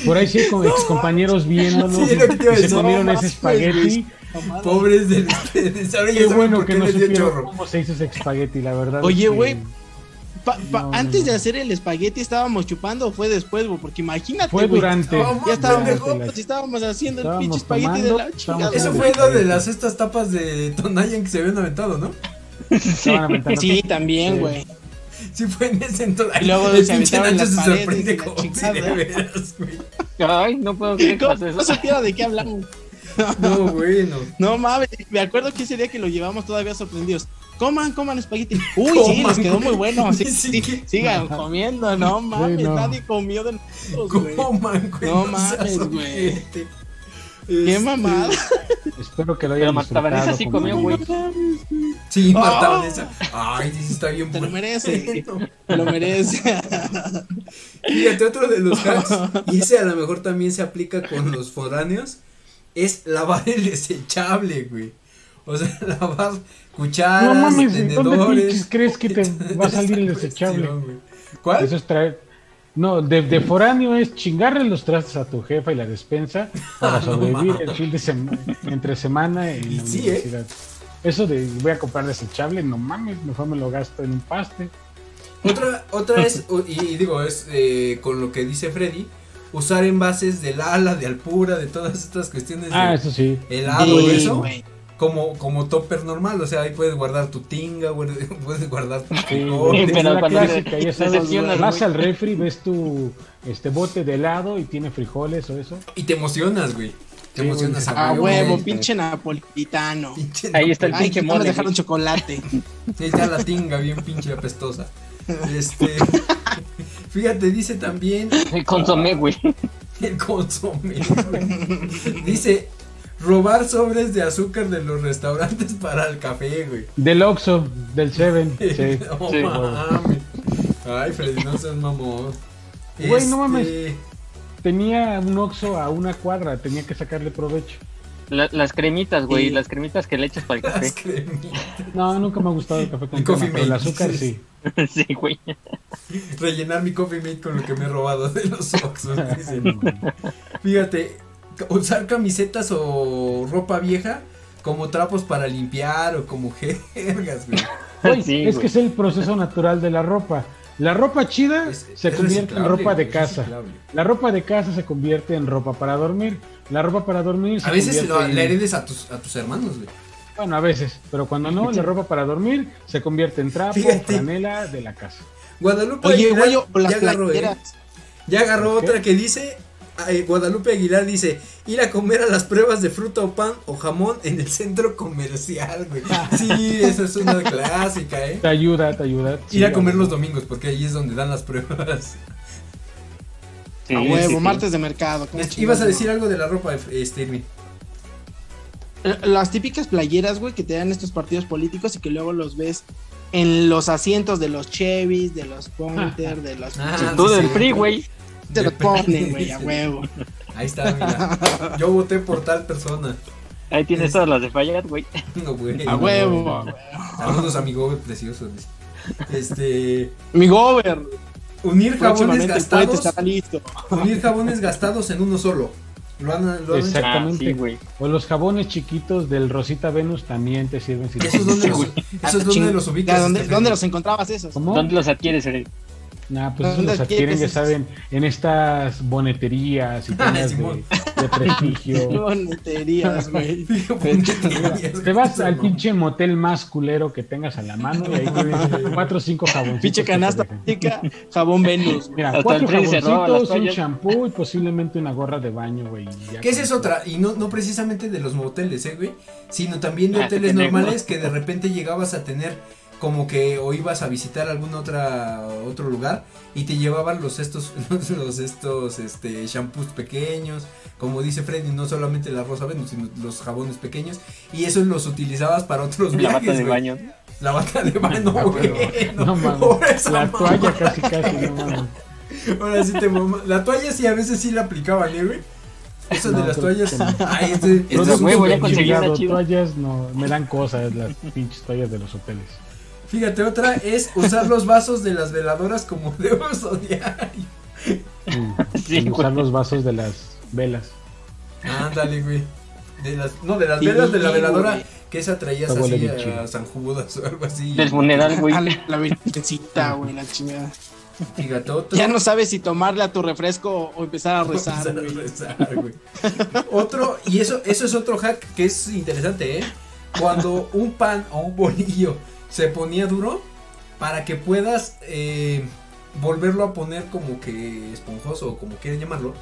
B: Por ahí sí hay con ex compañeros viéndonos
A: Sí,
B: y se comieron
C: No
B: ese espagueti.
A: Pobres de ustedes. Ahora
B: Qué bueno que no supieron
A: chorro.
B: cómo se hizo ese espagueti, la verdad.
C: Oye, güey, Pa- pa-
B: No,
C: antes
B: no.
C: de hacer el espagueti estábamos chupando o fue después, güey, porque imagínate,
B: Fue durante.
C: Ya estábamos y estábamos haciendo el pinche espagueti de la chingada.
A: Eso fue lo de las estas tapas de Tonayan que se habían aventado, ¿no?
C: Sí, también,
B: Sí.
C: güey.
A: Sí fue en ese entonces.
C: Y luego
A: el
C: se
A: pinche
C: aventaron
A: se sorprende como *laughs* si
C: chingada.
A: de veras, güey.
D: Ay, no puedo creer que
C: ¿Cómo
D: pasó eso.
C: no supiera de qué hablamos? *laughs*
A: No, bueno.
C: No mames, me acuerdo que ese día que lo llevamos todavía sorprendidos. Coman, coman espagueti. Uy, sí, les quedó
A: güey.
C: muy bueno. Sí, *laughs*
A: Sí,
C: sigan comiendo, no mames,
B: no.
C: nadie comió de nosotros.
A: Coman, güey.
C: No mames, güey. Qué
A: Este,
C: mamada.
B: Espero que lo
D: Pero
B: hayan
D: Marta
B: disfrutado.
D: Vanessa sí comió, güey.
A: Sí, Marta
C: Oh.
A: Vanessa. Ay, sí, está bien
C: Te lo merece, te lo merece.
A: Fíjate, otro de los hacks, *laughs* y ese a lo mejor también se aplica con los foráneos, es lavar el desechable, güey. O sea, *laughs* lavar cucharas,
B: No mames,
A: tenedores.
B: ¿dónde crees que te *laughs* va a salir el desechable?
A: Cuestión. ¿Cuál?
B: Eso es traer. No, de, de foráneo es chingarle los trastes a tu jefa y la despensa para *laughs*
A: no
B: sobrevivir el fin de semana, entre semana en la
A: Sí, ¿eh?
B: universidad. Eso de voy a comprar desechable, no mames, mejor me lo gasto en un paste.
A: Otra, otra es, y, y digo, es eh, con lo que dice Freddy, usar envases de Lala, de Alpura, de todas estas cuestiones
B: Ah,
A: de
B: eso sí.
A: helado y
C: Sí,
A: eso, como, como topper normal, o sea, ahí puedes guardar tu tinga, *laughs* puedes guardar tu
B: Sí,
D: pero cuando
B: clásica,
D: te
B: vas al refri, ves tu este bote de helado y tiene frijoles o eso.
A: y te emocionas, güey. Te
B: Sí,
A: emocionas
B: güey.
C: A
A: huevo,
C: huevo,
A: güey.
C: pinche napolitano.
A: Pinche
D: Ahí está el pinche mole.
C: dejaron chocolate.
A: Ahí está la tinga bien pinche apestosa. *laughs* Este, fíjate, dice también *laughs*
D: güey. Consomé, güey.
A: el consomé. güey. Dice robar sobres de azúcar de los restaurantes para el café, güey.
B: Del Oxxo, del Seven. *laughs* Sí.
A: no
D: Sí.
A: mames. Ay, Freddy, no seas mamón.
B: Güey, no mames.
A: Este,
B: Tenía un Oxxo a una cuadra, tenía que sacarle provecho.
D: La- las cremitas, güey.
A: Sí.
D: Las cremitas que le echas para el
A: Las
D: café.
A: cremitas.
B: No, nunca me ha gustado el café con
A: El Coffee
B: crema, pero el azúcar sí. *laughs*
D: sí, güey.
A: Rellenar mi coffee mate con lo que me he robado de los Oxxos. *laughs* dice. Fíjate, usar camisetas o ropa vieja como trapos para limpiar o como *laughs* jergas, güey.
B: Güey,
D: Sí,
B: es
D: güey.
B: que es el proceso natural de la ropa. La ropa chida
A: Es-
B: se convierte en ropa de casa. La ropa de casa se convierte en ropa para dormir. La ropa para dormir se
A: A veces
B: convierte
A: lo,
B: en-
A: la heredes a tus, a tus hermanos, güey.
B: Bueno, a veces, pero cuando no, la ropa para dormir se convierte en trapo,
A: Fíjate.
B: franela de la casa.
A: Guadalupe
C: Oye,
A: Aguilar
C: güey, o las
A: ya agarró, ¿eh? Ya agarró
B: ¿Qué?
A: otra que dice, eh, Guadalupe Aguilar dice, ir a comer a las pruebas de fruta o pan o jamón en el centro comercial, güey. *laughs* Sí, esa es una clásica, ¿eh?
B: Te ayuda, te ayuda.
A: Ir
B: Sí,
A: a comer los domingos, porque ahí es donde dan las pruebas.
D: Sí,
C: a huevo,
D: sí.
C: martes de mercado. ¿cómo
A: Ibas a
C: no?
A: decir algo de la ropa, este, Irving.
C: Las típicas playeras, güey, que te dan estos partidos políticos y que luego los ves en los asientos de los Chevys, de los Pointer, de los... *laughs*
A: Ah,
D: del free, güey.
C: Te lo ponen, güey, a huevo.
A: Ahí está, mira. *laughs* Yo voté por tal persona.
D: Ahí tienes todas las de Fallat, güey. *laughs*
A: No, güey.
C: A huevo.
A: Saludos a mi gober precioso. Este.
C: Mi gober.
A: Unir jabones gastados.
C: listo.
A: Unir jabones gastados en uno solo. Lo han, lo han hecho.
D: Ah,
B: Exactamente.
D: sí.
B: O los jabones chiquitos del Rosita Venus también te sirven. si
A: ¿Esos dónde los, esos dónde los ubicas?
C: ¿Dónde,
A: este,
C: ¿Dónde los encontrabas esos?
B: ¿Cómo?
D: ¿Dónde los adquieres, Eric?
B: Nah, pues esos
C: ¿Dónde
B: los adquieren, ya saben, en estas boneterías y *laughs* tiendas de, de prestigio. *laughs*
C: Boneterías, güey. *laughs*
B: Te vas al pinche motel más culero que tengas a la mano y ahí tienes cuatro o cinco jaboncitos.
C: Pinche canasta chica, jabón Venus.
B: Mira,
D: Hasta
B: cuatro jaboncitos, un shampoo y posiblemente una gorra de baño, güey.
A: Que esa es
B: eso.
A: otra, y no, no precisamente de los moteles, eh, güey, sino también de
D: Ah,
A: hoteles normales que de repente llegabas a tener como que o ibas a visitar algún otra otro lugar y te llevaban los estos *laughs* los estos este shampoos pequeños, como dice Freddy, no solamente la rosa Venus, sino los jabones pequeños y esos los utilizabas para otros
D: La
A: viajes,
D: bata de baño.
A: La bata de baño,
B: Ah,
A: güey.
B: güey.
A: No,
B: No mames. La
A: mamá.
B: toalla casi, casi, no mames.
A: Ahora sí te mama- La toalla sí a veces sí la aplicaban, ¿eh, güey? Eso de
B: No,
A: las
B: creo
A: toallas.
B: no.
A: Ay, este, este
B: Producto
A: es un chingado.
D: una chida.
B: toallas no, me dan cosas las pinches toallas de los hoteles.
A: Fíjate, otra es usar los vasos de las veladoras como de uso diario.
B: Mm,
D: Sí,
B: sin usar los vasos de las velas.
A: Ándale, güey. De las, no, de las
C: Sí,
A: velas de la veladora,
C: güey.
A: que esa traías así a. San Judas o algo así.
D: Del funeral, güey.
C: A la, la virgencita, güey, la chingada.
A: Fíjate, otro.
C: Ya no sabes si tomarle a tu refresco o empezar a *laughs* rezar,
A: Empezar a rezar, güey. Otro, y eso, eso es otro hack que es interesante, ¿eh? Cuando un pan o un bolillo se ponía duro, para que puedas eh, volverlo a poner como que esponjoso o como quieran llamarlo,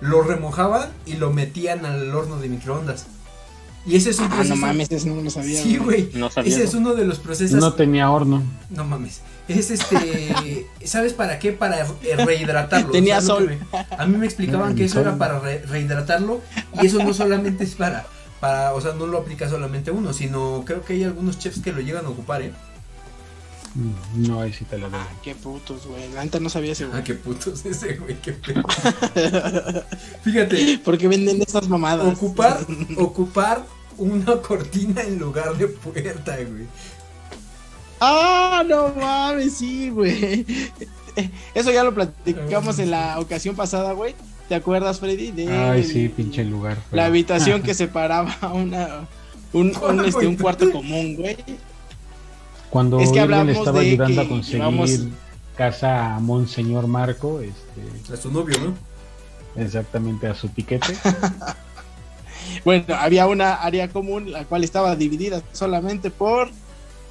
A: lo remojaban y lo metían al horno de microondas. Y ese es un
C: Ah,
A: proceso.
C: no mames, eso no lo sabía.
A: Sí, güey.
D: No sabía.
A: Ese es uno de los procesos.
B: No tenía horno.
A: No mames. Es este. *laughs* ¿Sabes para qué? Para eh, rehidratarlo.
C: Tenía
A: O sea, lo
C: sol.
A: me- a mí me explicaban
B: No,
A: que eso
B: sol.
A: era para re- rehidratarlo. Y eso no solamente es para. Para o sea, no lo aplica solamente uno. Sino creo que hay algunos chefs que lo llegan a ocupar, ¿eh?
B: Mm, No, ahí sí te la doy.
C: Qué putos, güey. La neta no sabía ese,
A: Ah,
C: güey.
A: qué putos ese, güey, qué pedo. *laughs* Fíjate,
C: ¿Por qué venden estas mamadas?
A: ocupar, *laughs* ocupar una cortina en lugar de puerta, güey.
C: Ah, no mames, sí, güey. Eso ya lo platicamos en la ocasión pasada, güey. ¿Te acuerdas, Freddy? De
B: Ay, sí, pinche lugar.
C: La habitación que *laughs* separaba una, un, un, este, un cuarto común, güey.
B: Cuando
C: Es que
B: le estaba
C: de
B: ayudando
C: que
B: a conseguir
C: llevamos-
B: casa a Monseñor Marco, este,
A: A su novio, ¿no?
B: exactamente a su piquete. *laughs*
C: Bueno, había una área común, la cual estaba dividida solamente por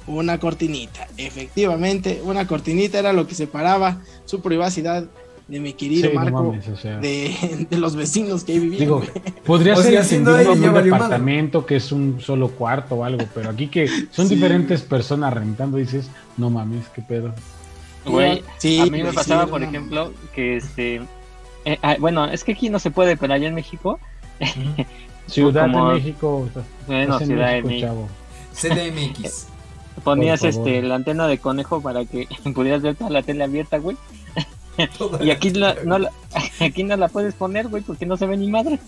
C: una cortinita. Efectivamente, una cortinita era lo que separaba su privacidad de mi querido
B: Sí, no
C: Marco
B: mames, o sea.
C: de, *laughs* de los vecinos que ahí vivían.
B: Digo, podría
A: O
B: ser
A: siendo
B: en un
A: madre.
B: departamento que es un solo cuarto o algo, pero aquí que son
C: Sí.
B: diferentes personas rentando, dices, no mames, qué pedo.
D: Güey,
C: Sí,
D: a mí me pasaba,
C: sí,
D: por
C: no,
D: ejemplo, que este. eh, ah, bueno, es que aquí no se puede, pero allá en México, *laughs*
B: Ciudad
D: Como-
B: de México,
D: bueno, Ciudad de
B: México.
A: CDMX.
D: ponías este la antena de conejo para que *laughs* pudieras ver toda la tele abierta, güey. Y aquí la- no la, *laughs* aquí no la puedes poner, güey, porque no se ve ni madre.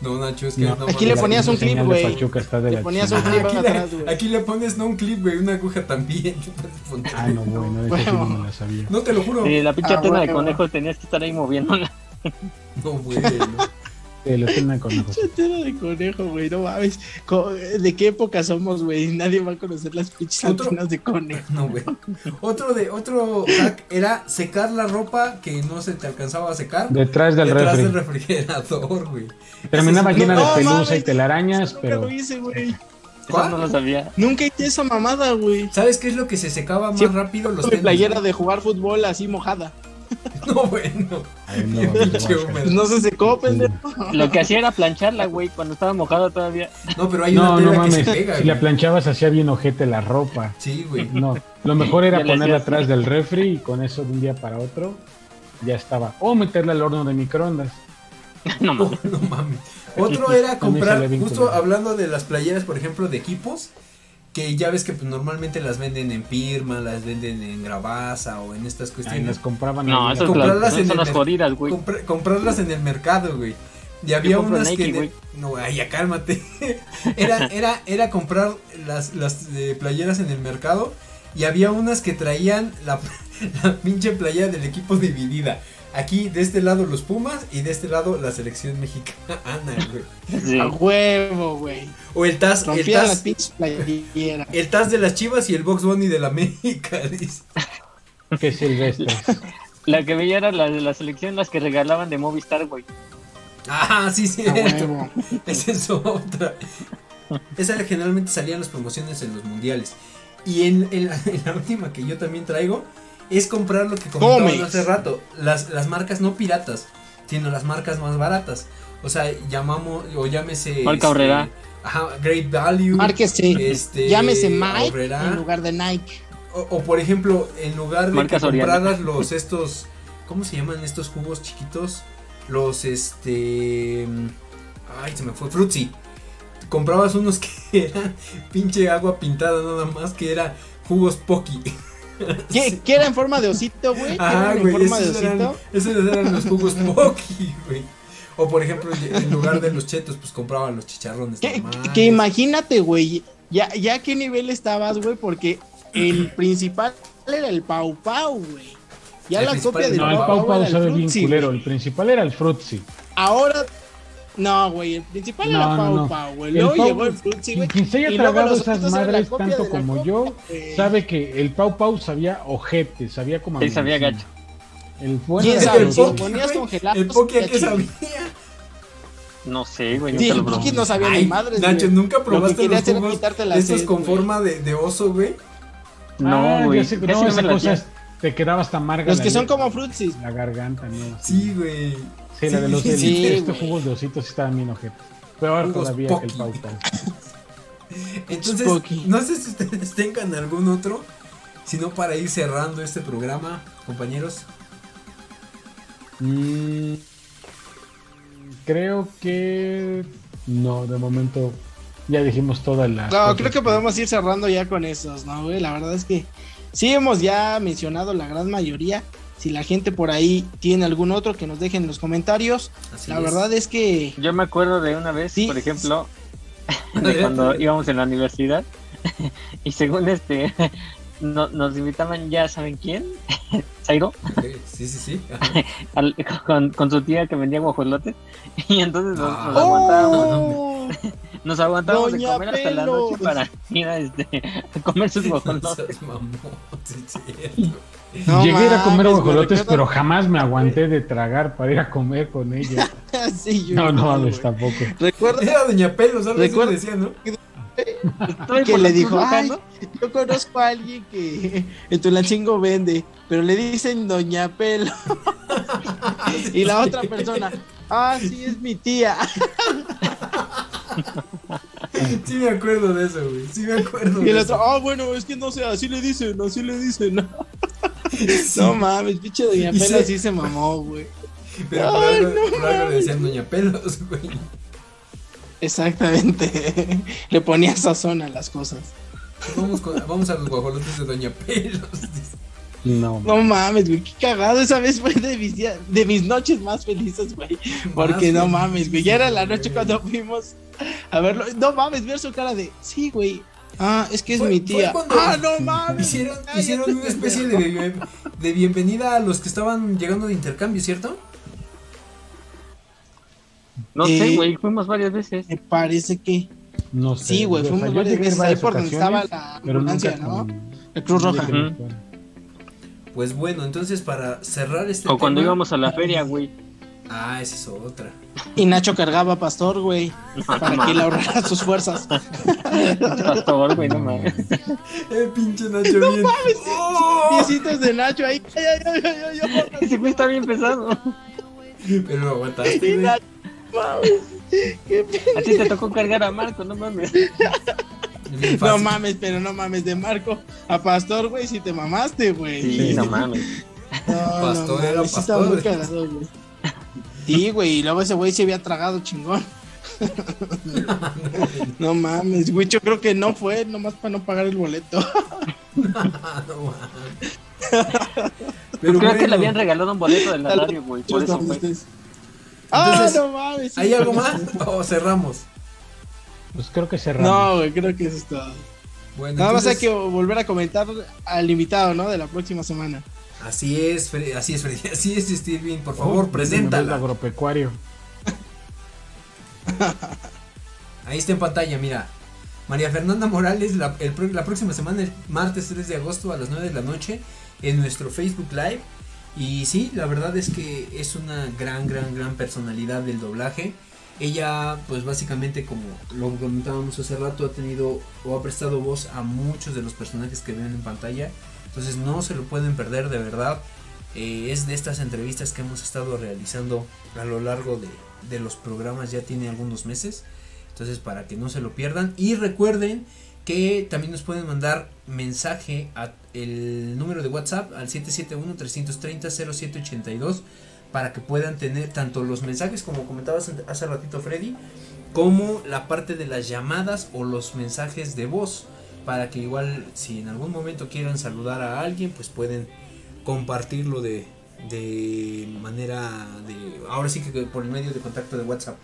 A: No, Nacho, es que
B: No.
A: no
C: Aquí le ponías un clip, güey. Le ponías un clip
A: aquí,
C: atrás,
A: le,
C: güey.
A: aquí le pones no un clip, güey, una aguja también. *laughs* puedes poner.
B: Ah, no, bueno, eso sí no me la sabía.
A: No te lo juro.
D: Y la pinche
C: Ah,
D: antena de
C: huevo.
D: conejo tenías que estar ahí moviéndola. *laughs*
A: No, güey. no.
B: Sí, lo tienen con ojos. *laughs*
C: Antena de conejo, güey, no mames. ¿De qué época somos, güey? Nadie va a conocer las pinches
A: Otro-
C: antenas de conejo. *laughs*
A: No, güey. Otro de otro hack era secar la ropa que no se te alcanzaba a secar
B: Detrás del
A: detrás
B: refri.
A: del refrigerador, güey.
B: Terminaba llena
C: No,
B: de pelusa y telarañas,
C: Nunca
B: pero
C: lo hice, güey.
A: ¿Cuál?
D: no lo sabía.
C: Nunca hice esa mamada, güey.
A: ¿Sabes qué es lo que se secaba más
C: Siempre
A: rápido los
C: Mi
A: tenis?
C: playera de jugar fútbol así mojada. *laughs*
A: No, bueno.
B: Ay, no.
C: Pues no se secó, pendejo.
D: Lo que hacía era plancharla, güey, cuando estaba mojada todavía.
A: No, pero hay
B: No,
A: una
B: no
A: tela que
B: mames.
A: se pega,
B: si la
A: güey.
B: planchabas hacía bien ojete la ropa.
A: Sí, güey.
B: No, lo mejor era ponerla atrás del refri y con eso de un día para otro ya estaba. O meterla al horno de microondas. *laughs*
D: No
A: No,
D: mames.
A: no mames. Otro era comprar, justo hablando de las playeras, por ejemplo, de equipos, que ya ves que pues, normalmente las venden en Pirma, las venden en Grabasa o en estas
B: Ahí
A: cuestiones.
B: las compraban.
D: No, esas
A: Comprarlas
D: las-
A: en
D: son
A: el
D: las jodidas, güey.
A: Compra- comprarlas en el mercado, güey. Y había unas
D: Nike,
A: que... No, ay, ya cálmate. *laughs* era, era, era comprar las, las eh, playeras en el mercado y había unas que traían la, *laughs* la pinche playera del equipo dividida. Aquí de este lado los Pumas y de este lado la selección mexicana, *laughs* güey.
D: Sí.
C: A huevo, güey.
A: O el Taz, el
C: playeras.
A: el Taz de las Chivas y el Box Bunny de la América, *laughs* dice.
B: Qué silvestres.
D: La que veía era la de la selección, las que regalaban de Movistar, güey.
A: Ah, sí, sí. *laughs* Esa es otra. Esa generalmente salían las promociones en los mundiales. Y en, en la, en la última que yo también traigo es comprar lo que comentábamos hace rato. Las, las marcas no piratas, sino las marcas más baratas. O sea, llamamos, o llámese.
D: Marca Aurrera.
A: Ajá, Great Value.
C: Márquese.
A: Este,
C: Llámese Mike en lugar de Nike.
A: O, o, por ejemplo, en lugar de
D: Marca
A: que compraras los estos, ¿cómo se llaman estos jugos chiquitos? Los este, ay, se me fue, Fruitsy. Comprabas unos *laughs* que eran pinche agua pintada nada más, que era jugos Pocky.
C: ¿Qué, qué era en forma de osito, güey? ¿Qué
A: Ah, güey,
C: forma de
A: esos eran,
C: osito?
A: esos eran los jugos *laughs* Pocky, güey. O por ejemplo, en lugar de los chetos, pues compraban los chicharrones.
C: Que, imagínate, güey. Ya, ya a qué nivel estabas, güey, porque el *clears throat* principal era el Pau Pau, güey. Ya
A: El
C: la copia del
B: No, el
C: Pau
B: Pau
C: Pau
B: Pau
C: era el
B: sabe bien culero. El principal era el Fruitsy.
C: Ahora, no, güey, el principal
B: No,
C: era
B: no,
C: Pau
B: no.
C: Pau, güey. Luego
B: Pau-
C: llegó el Fruitsy, güey.
B: Quien se haya tragado esas madres tanto como
C: copia,
B: yo, sabe que el Pau Pau sabía ojete, sabía como
D: Sí, sabía gacho.
B: El bueno
C: ¿Quién sabe?
B: el
C: ponías congelado,
A: El Pocky, ¿a
C: sabía
A: qué sabía?
D: No sé, güey,
C: Sí, el. Pocky no sabía
A: Ay,
C: ni madres,
A: Nacho,
C: güey.
A: ¿nunca
C: Lo que
A: probaste los jugos
C: la
A: estos
C: sed,
A: con forma de, de oso, güey?
D: No,
B: Ah,
D: güey.
B: no,
D: no
B: esa
D: me la
B: cosa
D: hacía.
B: es- te quedaba hasta amarga.
C: Los que son como Fruitsy.
B: La garganta, ¿no?
A: Sí, güey.
B: Sí, la de los
A: Sí,
B: de
C: sí,
B: estos jugos de ositos sí estaban bien ojetes. Peor
A: Jugos
B: todavía que el. Pau Pau. *laughs*
A: Entonces,
C: Spooky.
A: no sé si ustedes *laughs* tengan algún otro, sino para ir cerrando este programa, compañeros.
B: Mm, creo que no, de momento ya dijimos todas las.
C: No, creo que podemos ir cerrando ya con esos, ¿no, güey? La verdad es que sí hemos ya mencionado la gran mayoría. Si la gente por ahí tiene algún otro, que nos dejen en los comentarios.
A: Así
C: la
A: es.
C: verdad es que
D: Yo me acuerdo de una vez,
C: Sí.
D: por ejemplo, *laughs* de cuando íbamos en la universidad *laughs* y según este *laughs* no- nos invitaban ya saben quién, Zairo,
A: Sí, sí, sí.
D: al- con, con su tía que vendía guajolotes y entonces nos,
A: Ah.
D: nos aguantábamos,
C: ¡Oh!
D: nos aguantábamos de comer hasta la noche para ir a, este, a comer sus guajolotes.
A: Seas
C: No
B: Llegué a ir a comer guajolotes, pero jamás me aguanté de tragar para ir a comer con ella. *laughs*
C: Sí, yo
B: No, no mames, tampoco.
C: Recuerda
A: Era Doña Pelos, algo así
C: Recuerda-
A: decía, ¿no?
C: Que le dijo, ay, yo conozco a alguien que en Tulancingo vende, pero le dicen Doña Pelo. *laughs* y la otra persona, ah, sí, es mi tía. *laughs* *laughs*
A: Sí me acuerdo de eso, güey. Sí me acuerdo
C: Y
A: de
C: el
A: eso.
C: otro, ah, bueno, es que no sé, así le dicen, así le dicen. *laughs* No, no mames, pinche Doña
A: Y
C: Pelo
A: se-
C: sí se mamó, güey.
A: Pero por
C: Ay,
A: algo,
C: no
A: por algo le decían Doña Pelos, güey.
C: Exactamente. *laughs* Le ponía sazón a las cosas.
A: Vamos, con- vamos a los guajolotes de Doña Pelos.
B: No.
C: No mames, güey, qué cagado. Esa vez fue de mis, días- de mis noches más felices, güey. Porque no mames, güey. Ya era la noche cuando fuimos a verlo. No mames, ver su cara de, sí, güey. Ah, es que es
A: Fue-
C: mi tía. Ah, no mames.
A: Hicieron, hicieron una especie de, de bienvenida a los que estaban llegando de intercambio, ¿cierto?
D: No
C: Eh,
D: sé, güey, fuimos varias veces.
C: Me parece que
B: No sé.
C: sí, güey.
B: O sea,
C: Fuimos
B: yo
C: varias veces ahí por donde estaba la ambulancia, ¿no?
B: con-
C: La Cruz Roja.
A: Pues bueno, entonces para cerrar este
D: O cuando íbamos a la feria, güey.
A: Ah, esa es otra.
C: Y Nacho cargaba a Pastor, güey. Para que le ahorrara sus fuerzas.
D: Pastor, güey, no mames.
A: Eh, pinche Nacho bien. ¡Oh!
C: Piecitos de Nacho ahí. Ay, ay, ay, ay, ay, ay.
D: Ese güey está bien pesado.
A: Pero lo aguantaste,
C: Y
A: güey.
C: Nacho, mames. Qué
D: A ti te tocó cargar a Marco, no mames.
C: No mames, pero no mames de Marco. A Pastor, güey, si te mamaste, güey.
D: Sí, no mames.
C: No,
A: Pastor
C: no,
A: era
C: mames, sí estaba
A: pastor.
C: muy cagado, güey. Sí, güey, y luego ese güey se había tragado chingón. *laughs* No mames, güey, yo creo que no fue nomás para no pagar el boleto. *laughs*
A: No mames.
D: Pero creo que le habían regalado un boleto de la radio, güey. Por eso fue.
C: Ah, no mames. sí.
A: ¿Hay algo más? ¿O cerramos?
B: Pues creo que cerramos.
C: No, güey, creo que eso es todo.
A: Bueno,
C: Nada más hay que volver a comentar al invitado, ¿no? De la próxima semana.
A: Así es, Fre- así es, Freddy. *laughs* Así es, Steven. Por
B: Oh,
A: favor,
B: el
A: preséntala.
B: agropecuario.
A: Ahí está en pantalla, mira. María Fernanda Morales, la, el pro- la próxima semana, el martes 3 de agosto a las 9 de la noche, en nuestro Facebook Live. Y sí, la verdad es que es una gran, gran, gran personalidad del doblaje. Ella, pues básicamente, como lo comentábamos hace rato, ha tenido o ha prestado voz a muchos de los personajes que ven en pantalla. Entonces no se lo pueden perder, de verdad. Eh, es de estas entrevistas que hemos estado realizando a lo largo de, de los programas, ya tiene algunos meses. Entonces, para que no se lo pierdan. Y recuerden que también nos pueden mandar mensaje a el número de WhatsApp al 771-330-0782 para que puedan tener tanto los mensajes como comentabas hace ratito Freddy, como la parte de las llamadas o los mensajes de voz. Para que igual si en algún momento quieran saludar a alguien, pues pueden compartirlo de, de manera de... Ahora sí que por el medio de contacto de WhatsApp.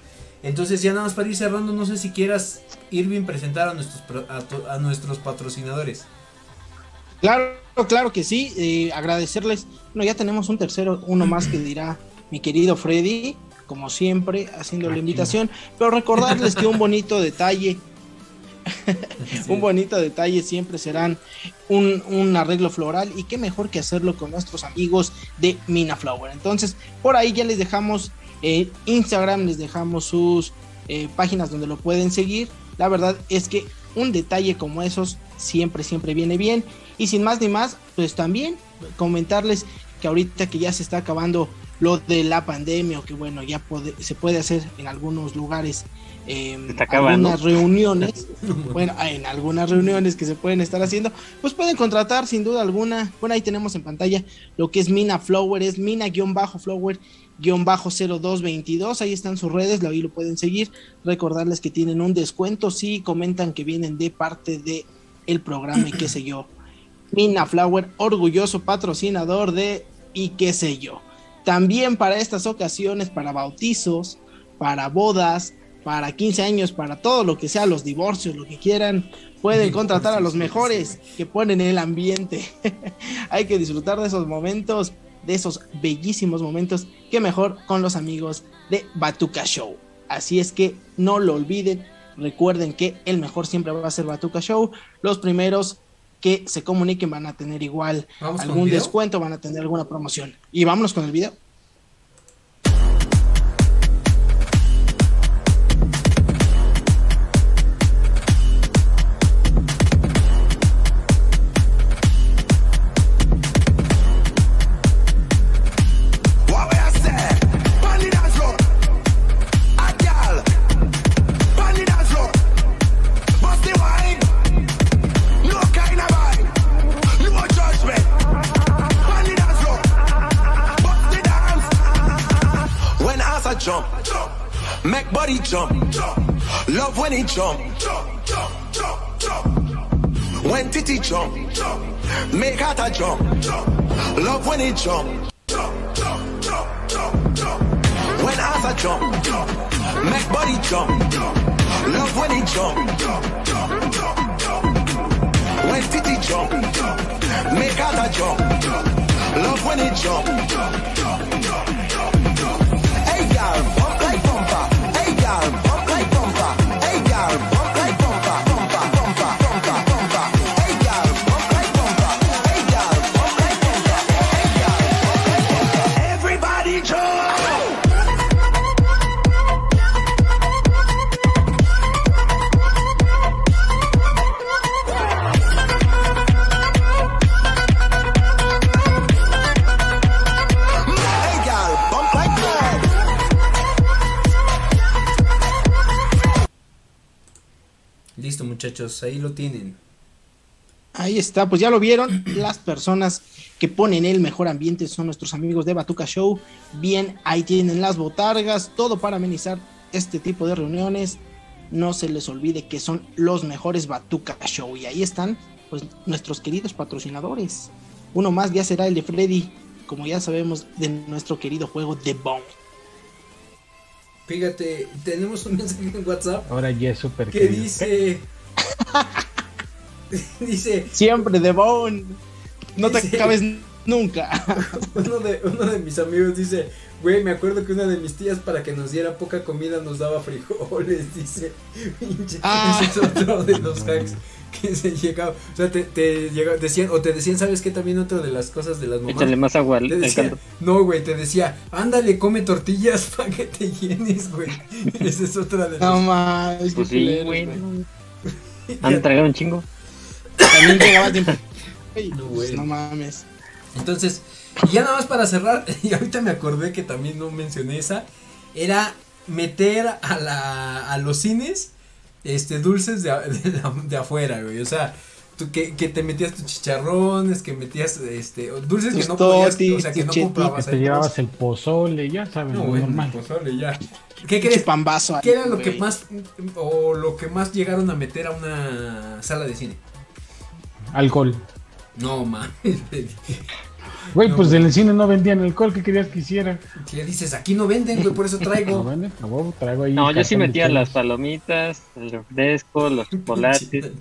A: Entonces ya nada más para ir cerrando, no sé si quieras Irving presentar a nuestros pro- a, to- a nuestros patrocinadores.
C: Claro, claro que sí. eh, agradecerles. Bueno, ya tenemos un tercero, uno más que dirá mi querido Freddy, como siempre, haciendo la invitación. Pero recordarles que un bonito detalle, un bonito detalle siempre serán un, arreglo floral y qué mejor que hacerlo con nuestros amigos de Mina Flower. Entonces, por ahí ya les dejamos eh, Instagram, les dejamos sus eh, páginas donde lo pueden seguir. La verdad es que un detalle como esos siempre, siempre viene bien. Y sin más ni más, pues también comentarles que ahorita que ya se está acabando lo de la pandemia, o que bueno, ya se puede hacer en algunos lugares eh, algunas reuniones, *laughs* bueno, en algunas reuniones que se pueden estar haciendo, pues pueden contratar sin duda alguna. Bueno, ahí tenemos en pantalla lo que es Mina Flower, es Mina-Flower-0222, ahí están sus redes, ahí lo pueden seguir. Recordarles que tienen un descuento si comentan que vienen de parte de el programa y qué sé yo. Mina Flower, orgulloso patrocinador de y qué sé yo. También para estas ocasiones, para bautizos, para bodas, para 15 años, para todo lo que sea, los divorcios, lo que quieran, pueden *laughs* contratar a los mejores que ponen el ambiente. *laughs* Hay que disfrutar de esos momentos, de esos bellísimos momentos, que mejor con los amigos de Batuca Show. Así es que no lo olviden, recuerden que el mejor siempre va a ser Batuca Show. Los primeros que se comuniquen van a tener igual algún descuento, van a tener alguna promoción. Y vámonos con el video.
E: when jump. Jump, jump, jump, jump, jump. When as I jump, jump, make body jump, jump. Love when he jump, jump, jump, jump, jump. When titty jump, jump, make other jump, jump. Love when he jump, jump, jump, jump, jump.
A: Muchachos, ahí lo tienen.
C: Ahí está, pues ya lo vieron, *clears throat* las personas que ponen el mejor ambiente son nuestros amigos de Batuca Show. Bien, ahí tienen las botargas, todo para amenizar este tipo de reuniones. No se les olvide que son los mejores Batuca Show y ahí están pues nuestros queridos patrocinadores. Uno más ya será el de Freddy, como ya sabemos de nuestro querido juego The Bone.
A: Fíjate, tenemos un mensaje en WhatsApp.
B: Ahora ya es súper.
A: Que dice, *laughs* Dice.
C: Siempre de Bone. No te acabes nunca. *laughs*
A: uno, de, uno de mis amigos dice. Güey, me acuerdo que una de mis tías para que nos diera poca comida nos daba frijoles, *laughs* dice. Ah. Ese es otro de los hacks que se llegaba. O sea, te, te decían, o te decían, ¿sabes qué? También otra de las cosas de las mamás.
D: Échale más agua
A: No, güey, te decía, ándale, come tortillas para que te llenes, güey. Esa es otra de las.
C: No más,
D: pues sí, güey. *laughs* Han traído un chingo.
C: También llegaba tiempo. no, mames.
A: Entonces, ya nada más para cerrar, *laughs* y ahorita me acordé que también no mencioné esa, era meter a, la, a los cines este dulces de, *laughs* de, afuera, güey. O sea, tú, que, que, te metías tus chicharrones, que metías este dulces que no podías, o sea, que no comprabas.
B: Que te llevabas el pozole, ya sabes, no, normal.
A: El pozole, ya. ¿Qué crees? ¿Qué era lo que más o lo que más llegaron a meter a una sala de cine?
B: Alcohol.
A: No *laughs* mames.
B: Güey, pues en el cine no vendían alcohol, ¿qué querías que hiciera?
A: ¿Qué dices? Aquí no venden, güey, por eso traigo.
B: No venden, traigo ahí.
D: No, yo sí metía las palomitas, el refresco, los chocolates.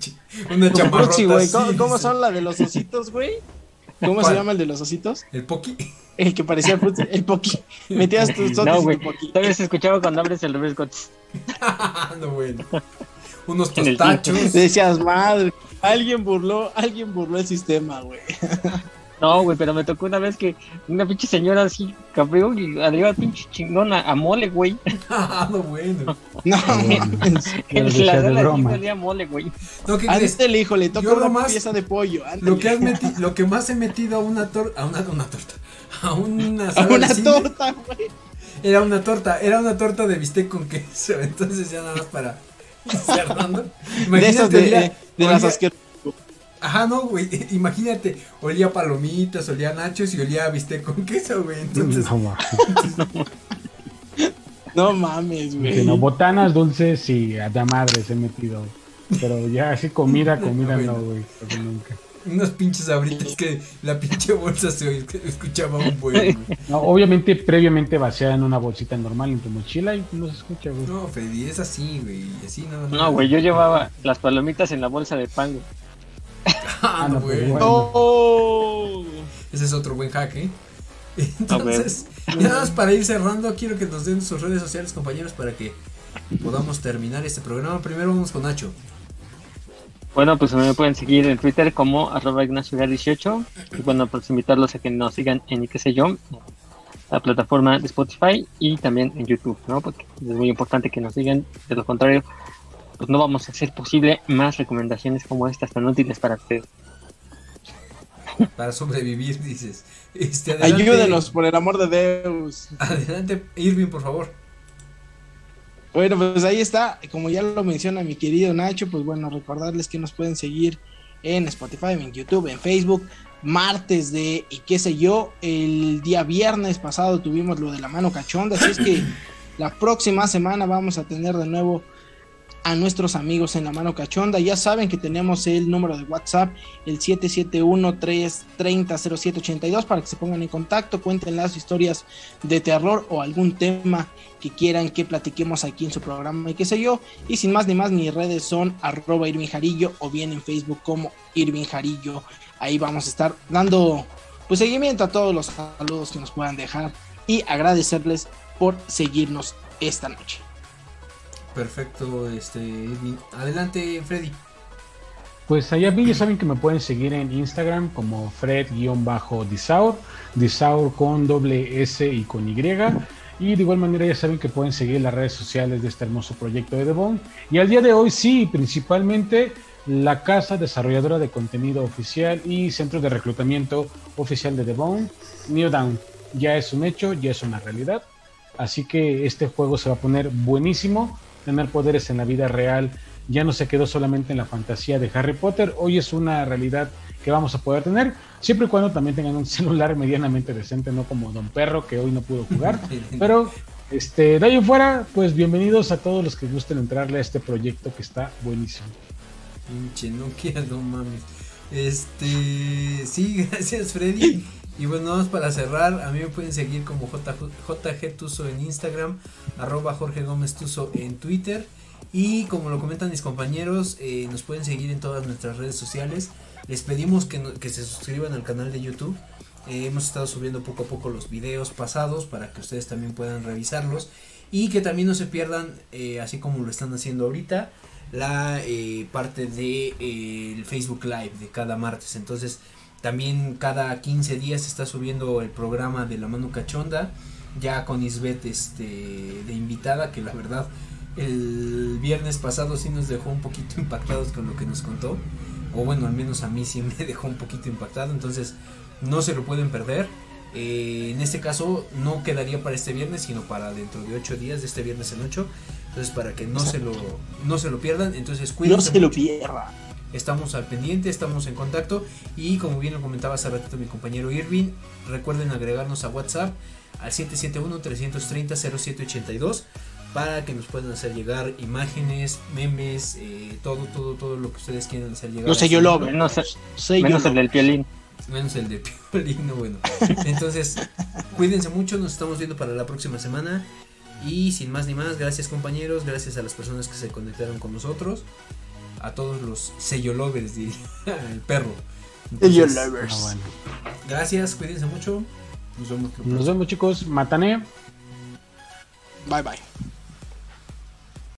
C: Una chamarrota. güey, ¿Cómo, son la de los ositos, güey? *laughs* ¿Cómo se llama el de los ositos?
A: El poki.
C: El que parecía el, el poki. Metías tus
D: ositos No, güey. Todavía se escuchaba cuando abres el refresco. *laughs*
A: no, bueno. Unos tostachos.
C: Decías, madre. Alguien burló, alguien burló el sistema, güey. *laughs*
D: No, güey, pero me tocó una vez que una pinche señora así, cabrón, y arriba pinche chingona a mole, güey. *laughs*
A: Ah, no, bueno.
C: No, *laughs*
D: en la de mole, güey.
C: No, ¿qué crees? el hijo, le toca una pieza de pollo.
A: Lo que, has metido, lo que más he metido a una torta, a una, una torta, *laughs* a una
C: A una torta, güey.
A: Era una torta, era una torta de bistec con queso, entonces ya nada más para cerrando.
C: Imagínate, de, de, de las asquerosas
A: Ajá, no, güey. *laughs* Imagínate, olía palomitas, olía nachos y olía bistec con queso, güey. Entonces.
C: No, mames, *laughs* güey.
B: No, botanas dulces y a da madre se he metido. Pero ya así comida, *laughs* comida no, güey. nunca.
A: Unos pinches abritas que la pinche bolsa se escuchaba un buen.
B: No, obviamente, previamente vaciada en una bolsita normal en tu mochila y no se escucha, güey.
A: No, Freddy, es así, güey. Así no.
D: No, güey, yo llevaba las palomitas en la bolsa de pan, güey.
A: Ah,
B: Ah,
A: no,
B: pues, bueno.
C: ¡Oh!
A: Ese es otro buen hack, ¿eh? Entonces, nada más para ir cerrando, quiero que nos den sus redes sociales, compañeros, para que podamos terminar este programa. Primero vamos con Nacho.
D: Bueno, pues me pueden seguir en Twitter como arroba ignaciogar18 y bueno, pues invitarlos a que nos sigan en qué sé yo, la plataforma de Spotify y también en YouTube, ¿no? Porque es muy importante que nos sigan, de lo contrario, pues no vamos a hacer posible más recomendaciones como estas tan útiles para ustedes.
A: Para sobrevivir, dices. Este, adelante-
C: Ayúdenos, por el amor de Deus.
A: Adelante, Irving, por favor.
C: Bueno, pues ahí está. Como ya lo menciona mi querido Nacho, pues bueno, recordarles que nos pueden seguir en Spotify, en YouTube, en Facebook. Martes de y qué sé yo, el día viernes pasado tuvimos lo de la mano cachonda, así es que *clears throat* la próxima semana vamos a tener de nuevo a nuestros amigos en la mano cachonda. Ya saben que tenemos el número de WhatsApp, el 771-330-0782, para que se pongan en contacto, cuenten las historias de terror o algún tema que quieran que platiquemos aquí en su programa y qué sé yo. Y sin más ni más, mis redes son arroba Irving Jarillo o bien en Facebook como Irving Jarillo. Ahí vamos a estar dando pues seguimiento a todos los saludos que nos puedan dejar y agradecerles por seguirnos esta noche.
A: Perfecto, este, Irving. Adelante, Freddy.
B: Pues allá bien, ya saben que me pueden seguir en Instagram como Fred-Disaur, Disaur con doble S y con Y. Y de igual manera ya saben que pueden seguir las redes sociales de este hermoso proyecto de Bone. Y al día de hoy sí, principalmente la casa desarrolladora de contenido oficial y centro de reclutamiento oficial de Bone, New Down. Ya es un hecho, ya es una realidad. Así que este juego se va a poner buenísimo. Tener poderes en la vida real ya no se quedó solamente en la fantasía de Harry Potter. Hoy es una realidad que vamos a poder tener, siempre y cuando también tengan un *laughs* celular medianamente decente, no como Don Perro que hoy no pudo jugar. *laughs* Pero este, de ahí en fuera, pues bienvenidos a todos los que gusten entrarle a este proyecto que está buenísimo.
A: Pinche Nokia, no mames. Este, sí, *laughs* gracias Freddy. Y bueno, vamos para cerrar. A mí me pueden seguir como J, JG Tuso en Instagram, arroba Jorge Gómez Tuso en Twitter. Y como lo comentan mis compañeros, eh, nos pueden seguir en todas nuestras redes sociales. Les pedimos que, se suscriban al canal de YouTube. Eh, hemos estado subiendo poco a poco los videos pasados para que ustedes también puedan revisarlos. Y que también no se pierdan, eh, así como lo están haciendo ahorita, la parte de eh, el Facebook Live de cada martes. Entonces, también cada 15 días está subiendo el programa de La Mano Cachonda, ya con Isbeth este, de invitada, que la verdad el viernes pasado sí nos dejó un poquito *laughs* impactados con lo que nos contó. O bueno, al menos a mí sí me *laughs* dejó un poquito impactado. Entonces, no se lo pueden perder. Eh, en este caso no quedaría para este viernes, sino para dentro de 8 días, de este viernes en 8. Entonces, para que no se lo, no se lo pierdan. Entonces,
C: No
A: cuídense
C: se lo
A: mucho. Estamos al pendiente, estamos en contacto y como bien lo comentaba hace ratito mi compañero Irving, recuerden agregarnos a WhatsApp al 771-330-0782 para que nos puedan hacer llegar imágenes, memes, eh, todo, todo, todo lo que ustedes quieran hacer llegar.
C: No sé, yo lo.
D: Menos,
C: Sé yo
D: menos
C: lo-
D: el del piolín.
A: Menos el de Piolín, no, bueno. Entonces, cuídense mucho, nos estamos viendo para la próxima semana. Y sin más ni más, gracias compañeros, gracias a las personas que se conectaron con nosotros, a todos los sello lovers, diría *laughs* el perro.
C: Sello lovers.
B: Ah, bueno.
A: Gracias, cuídense mucho. Nos vemos.
B: Nos vemos chicos, matané.
C: Bye bye.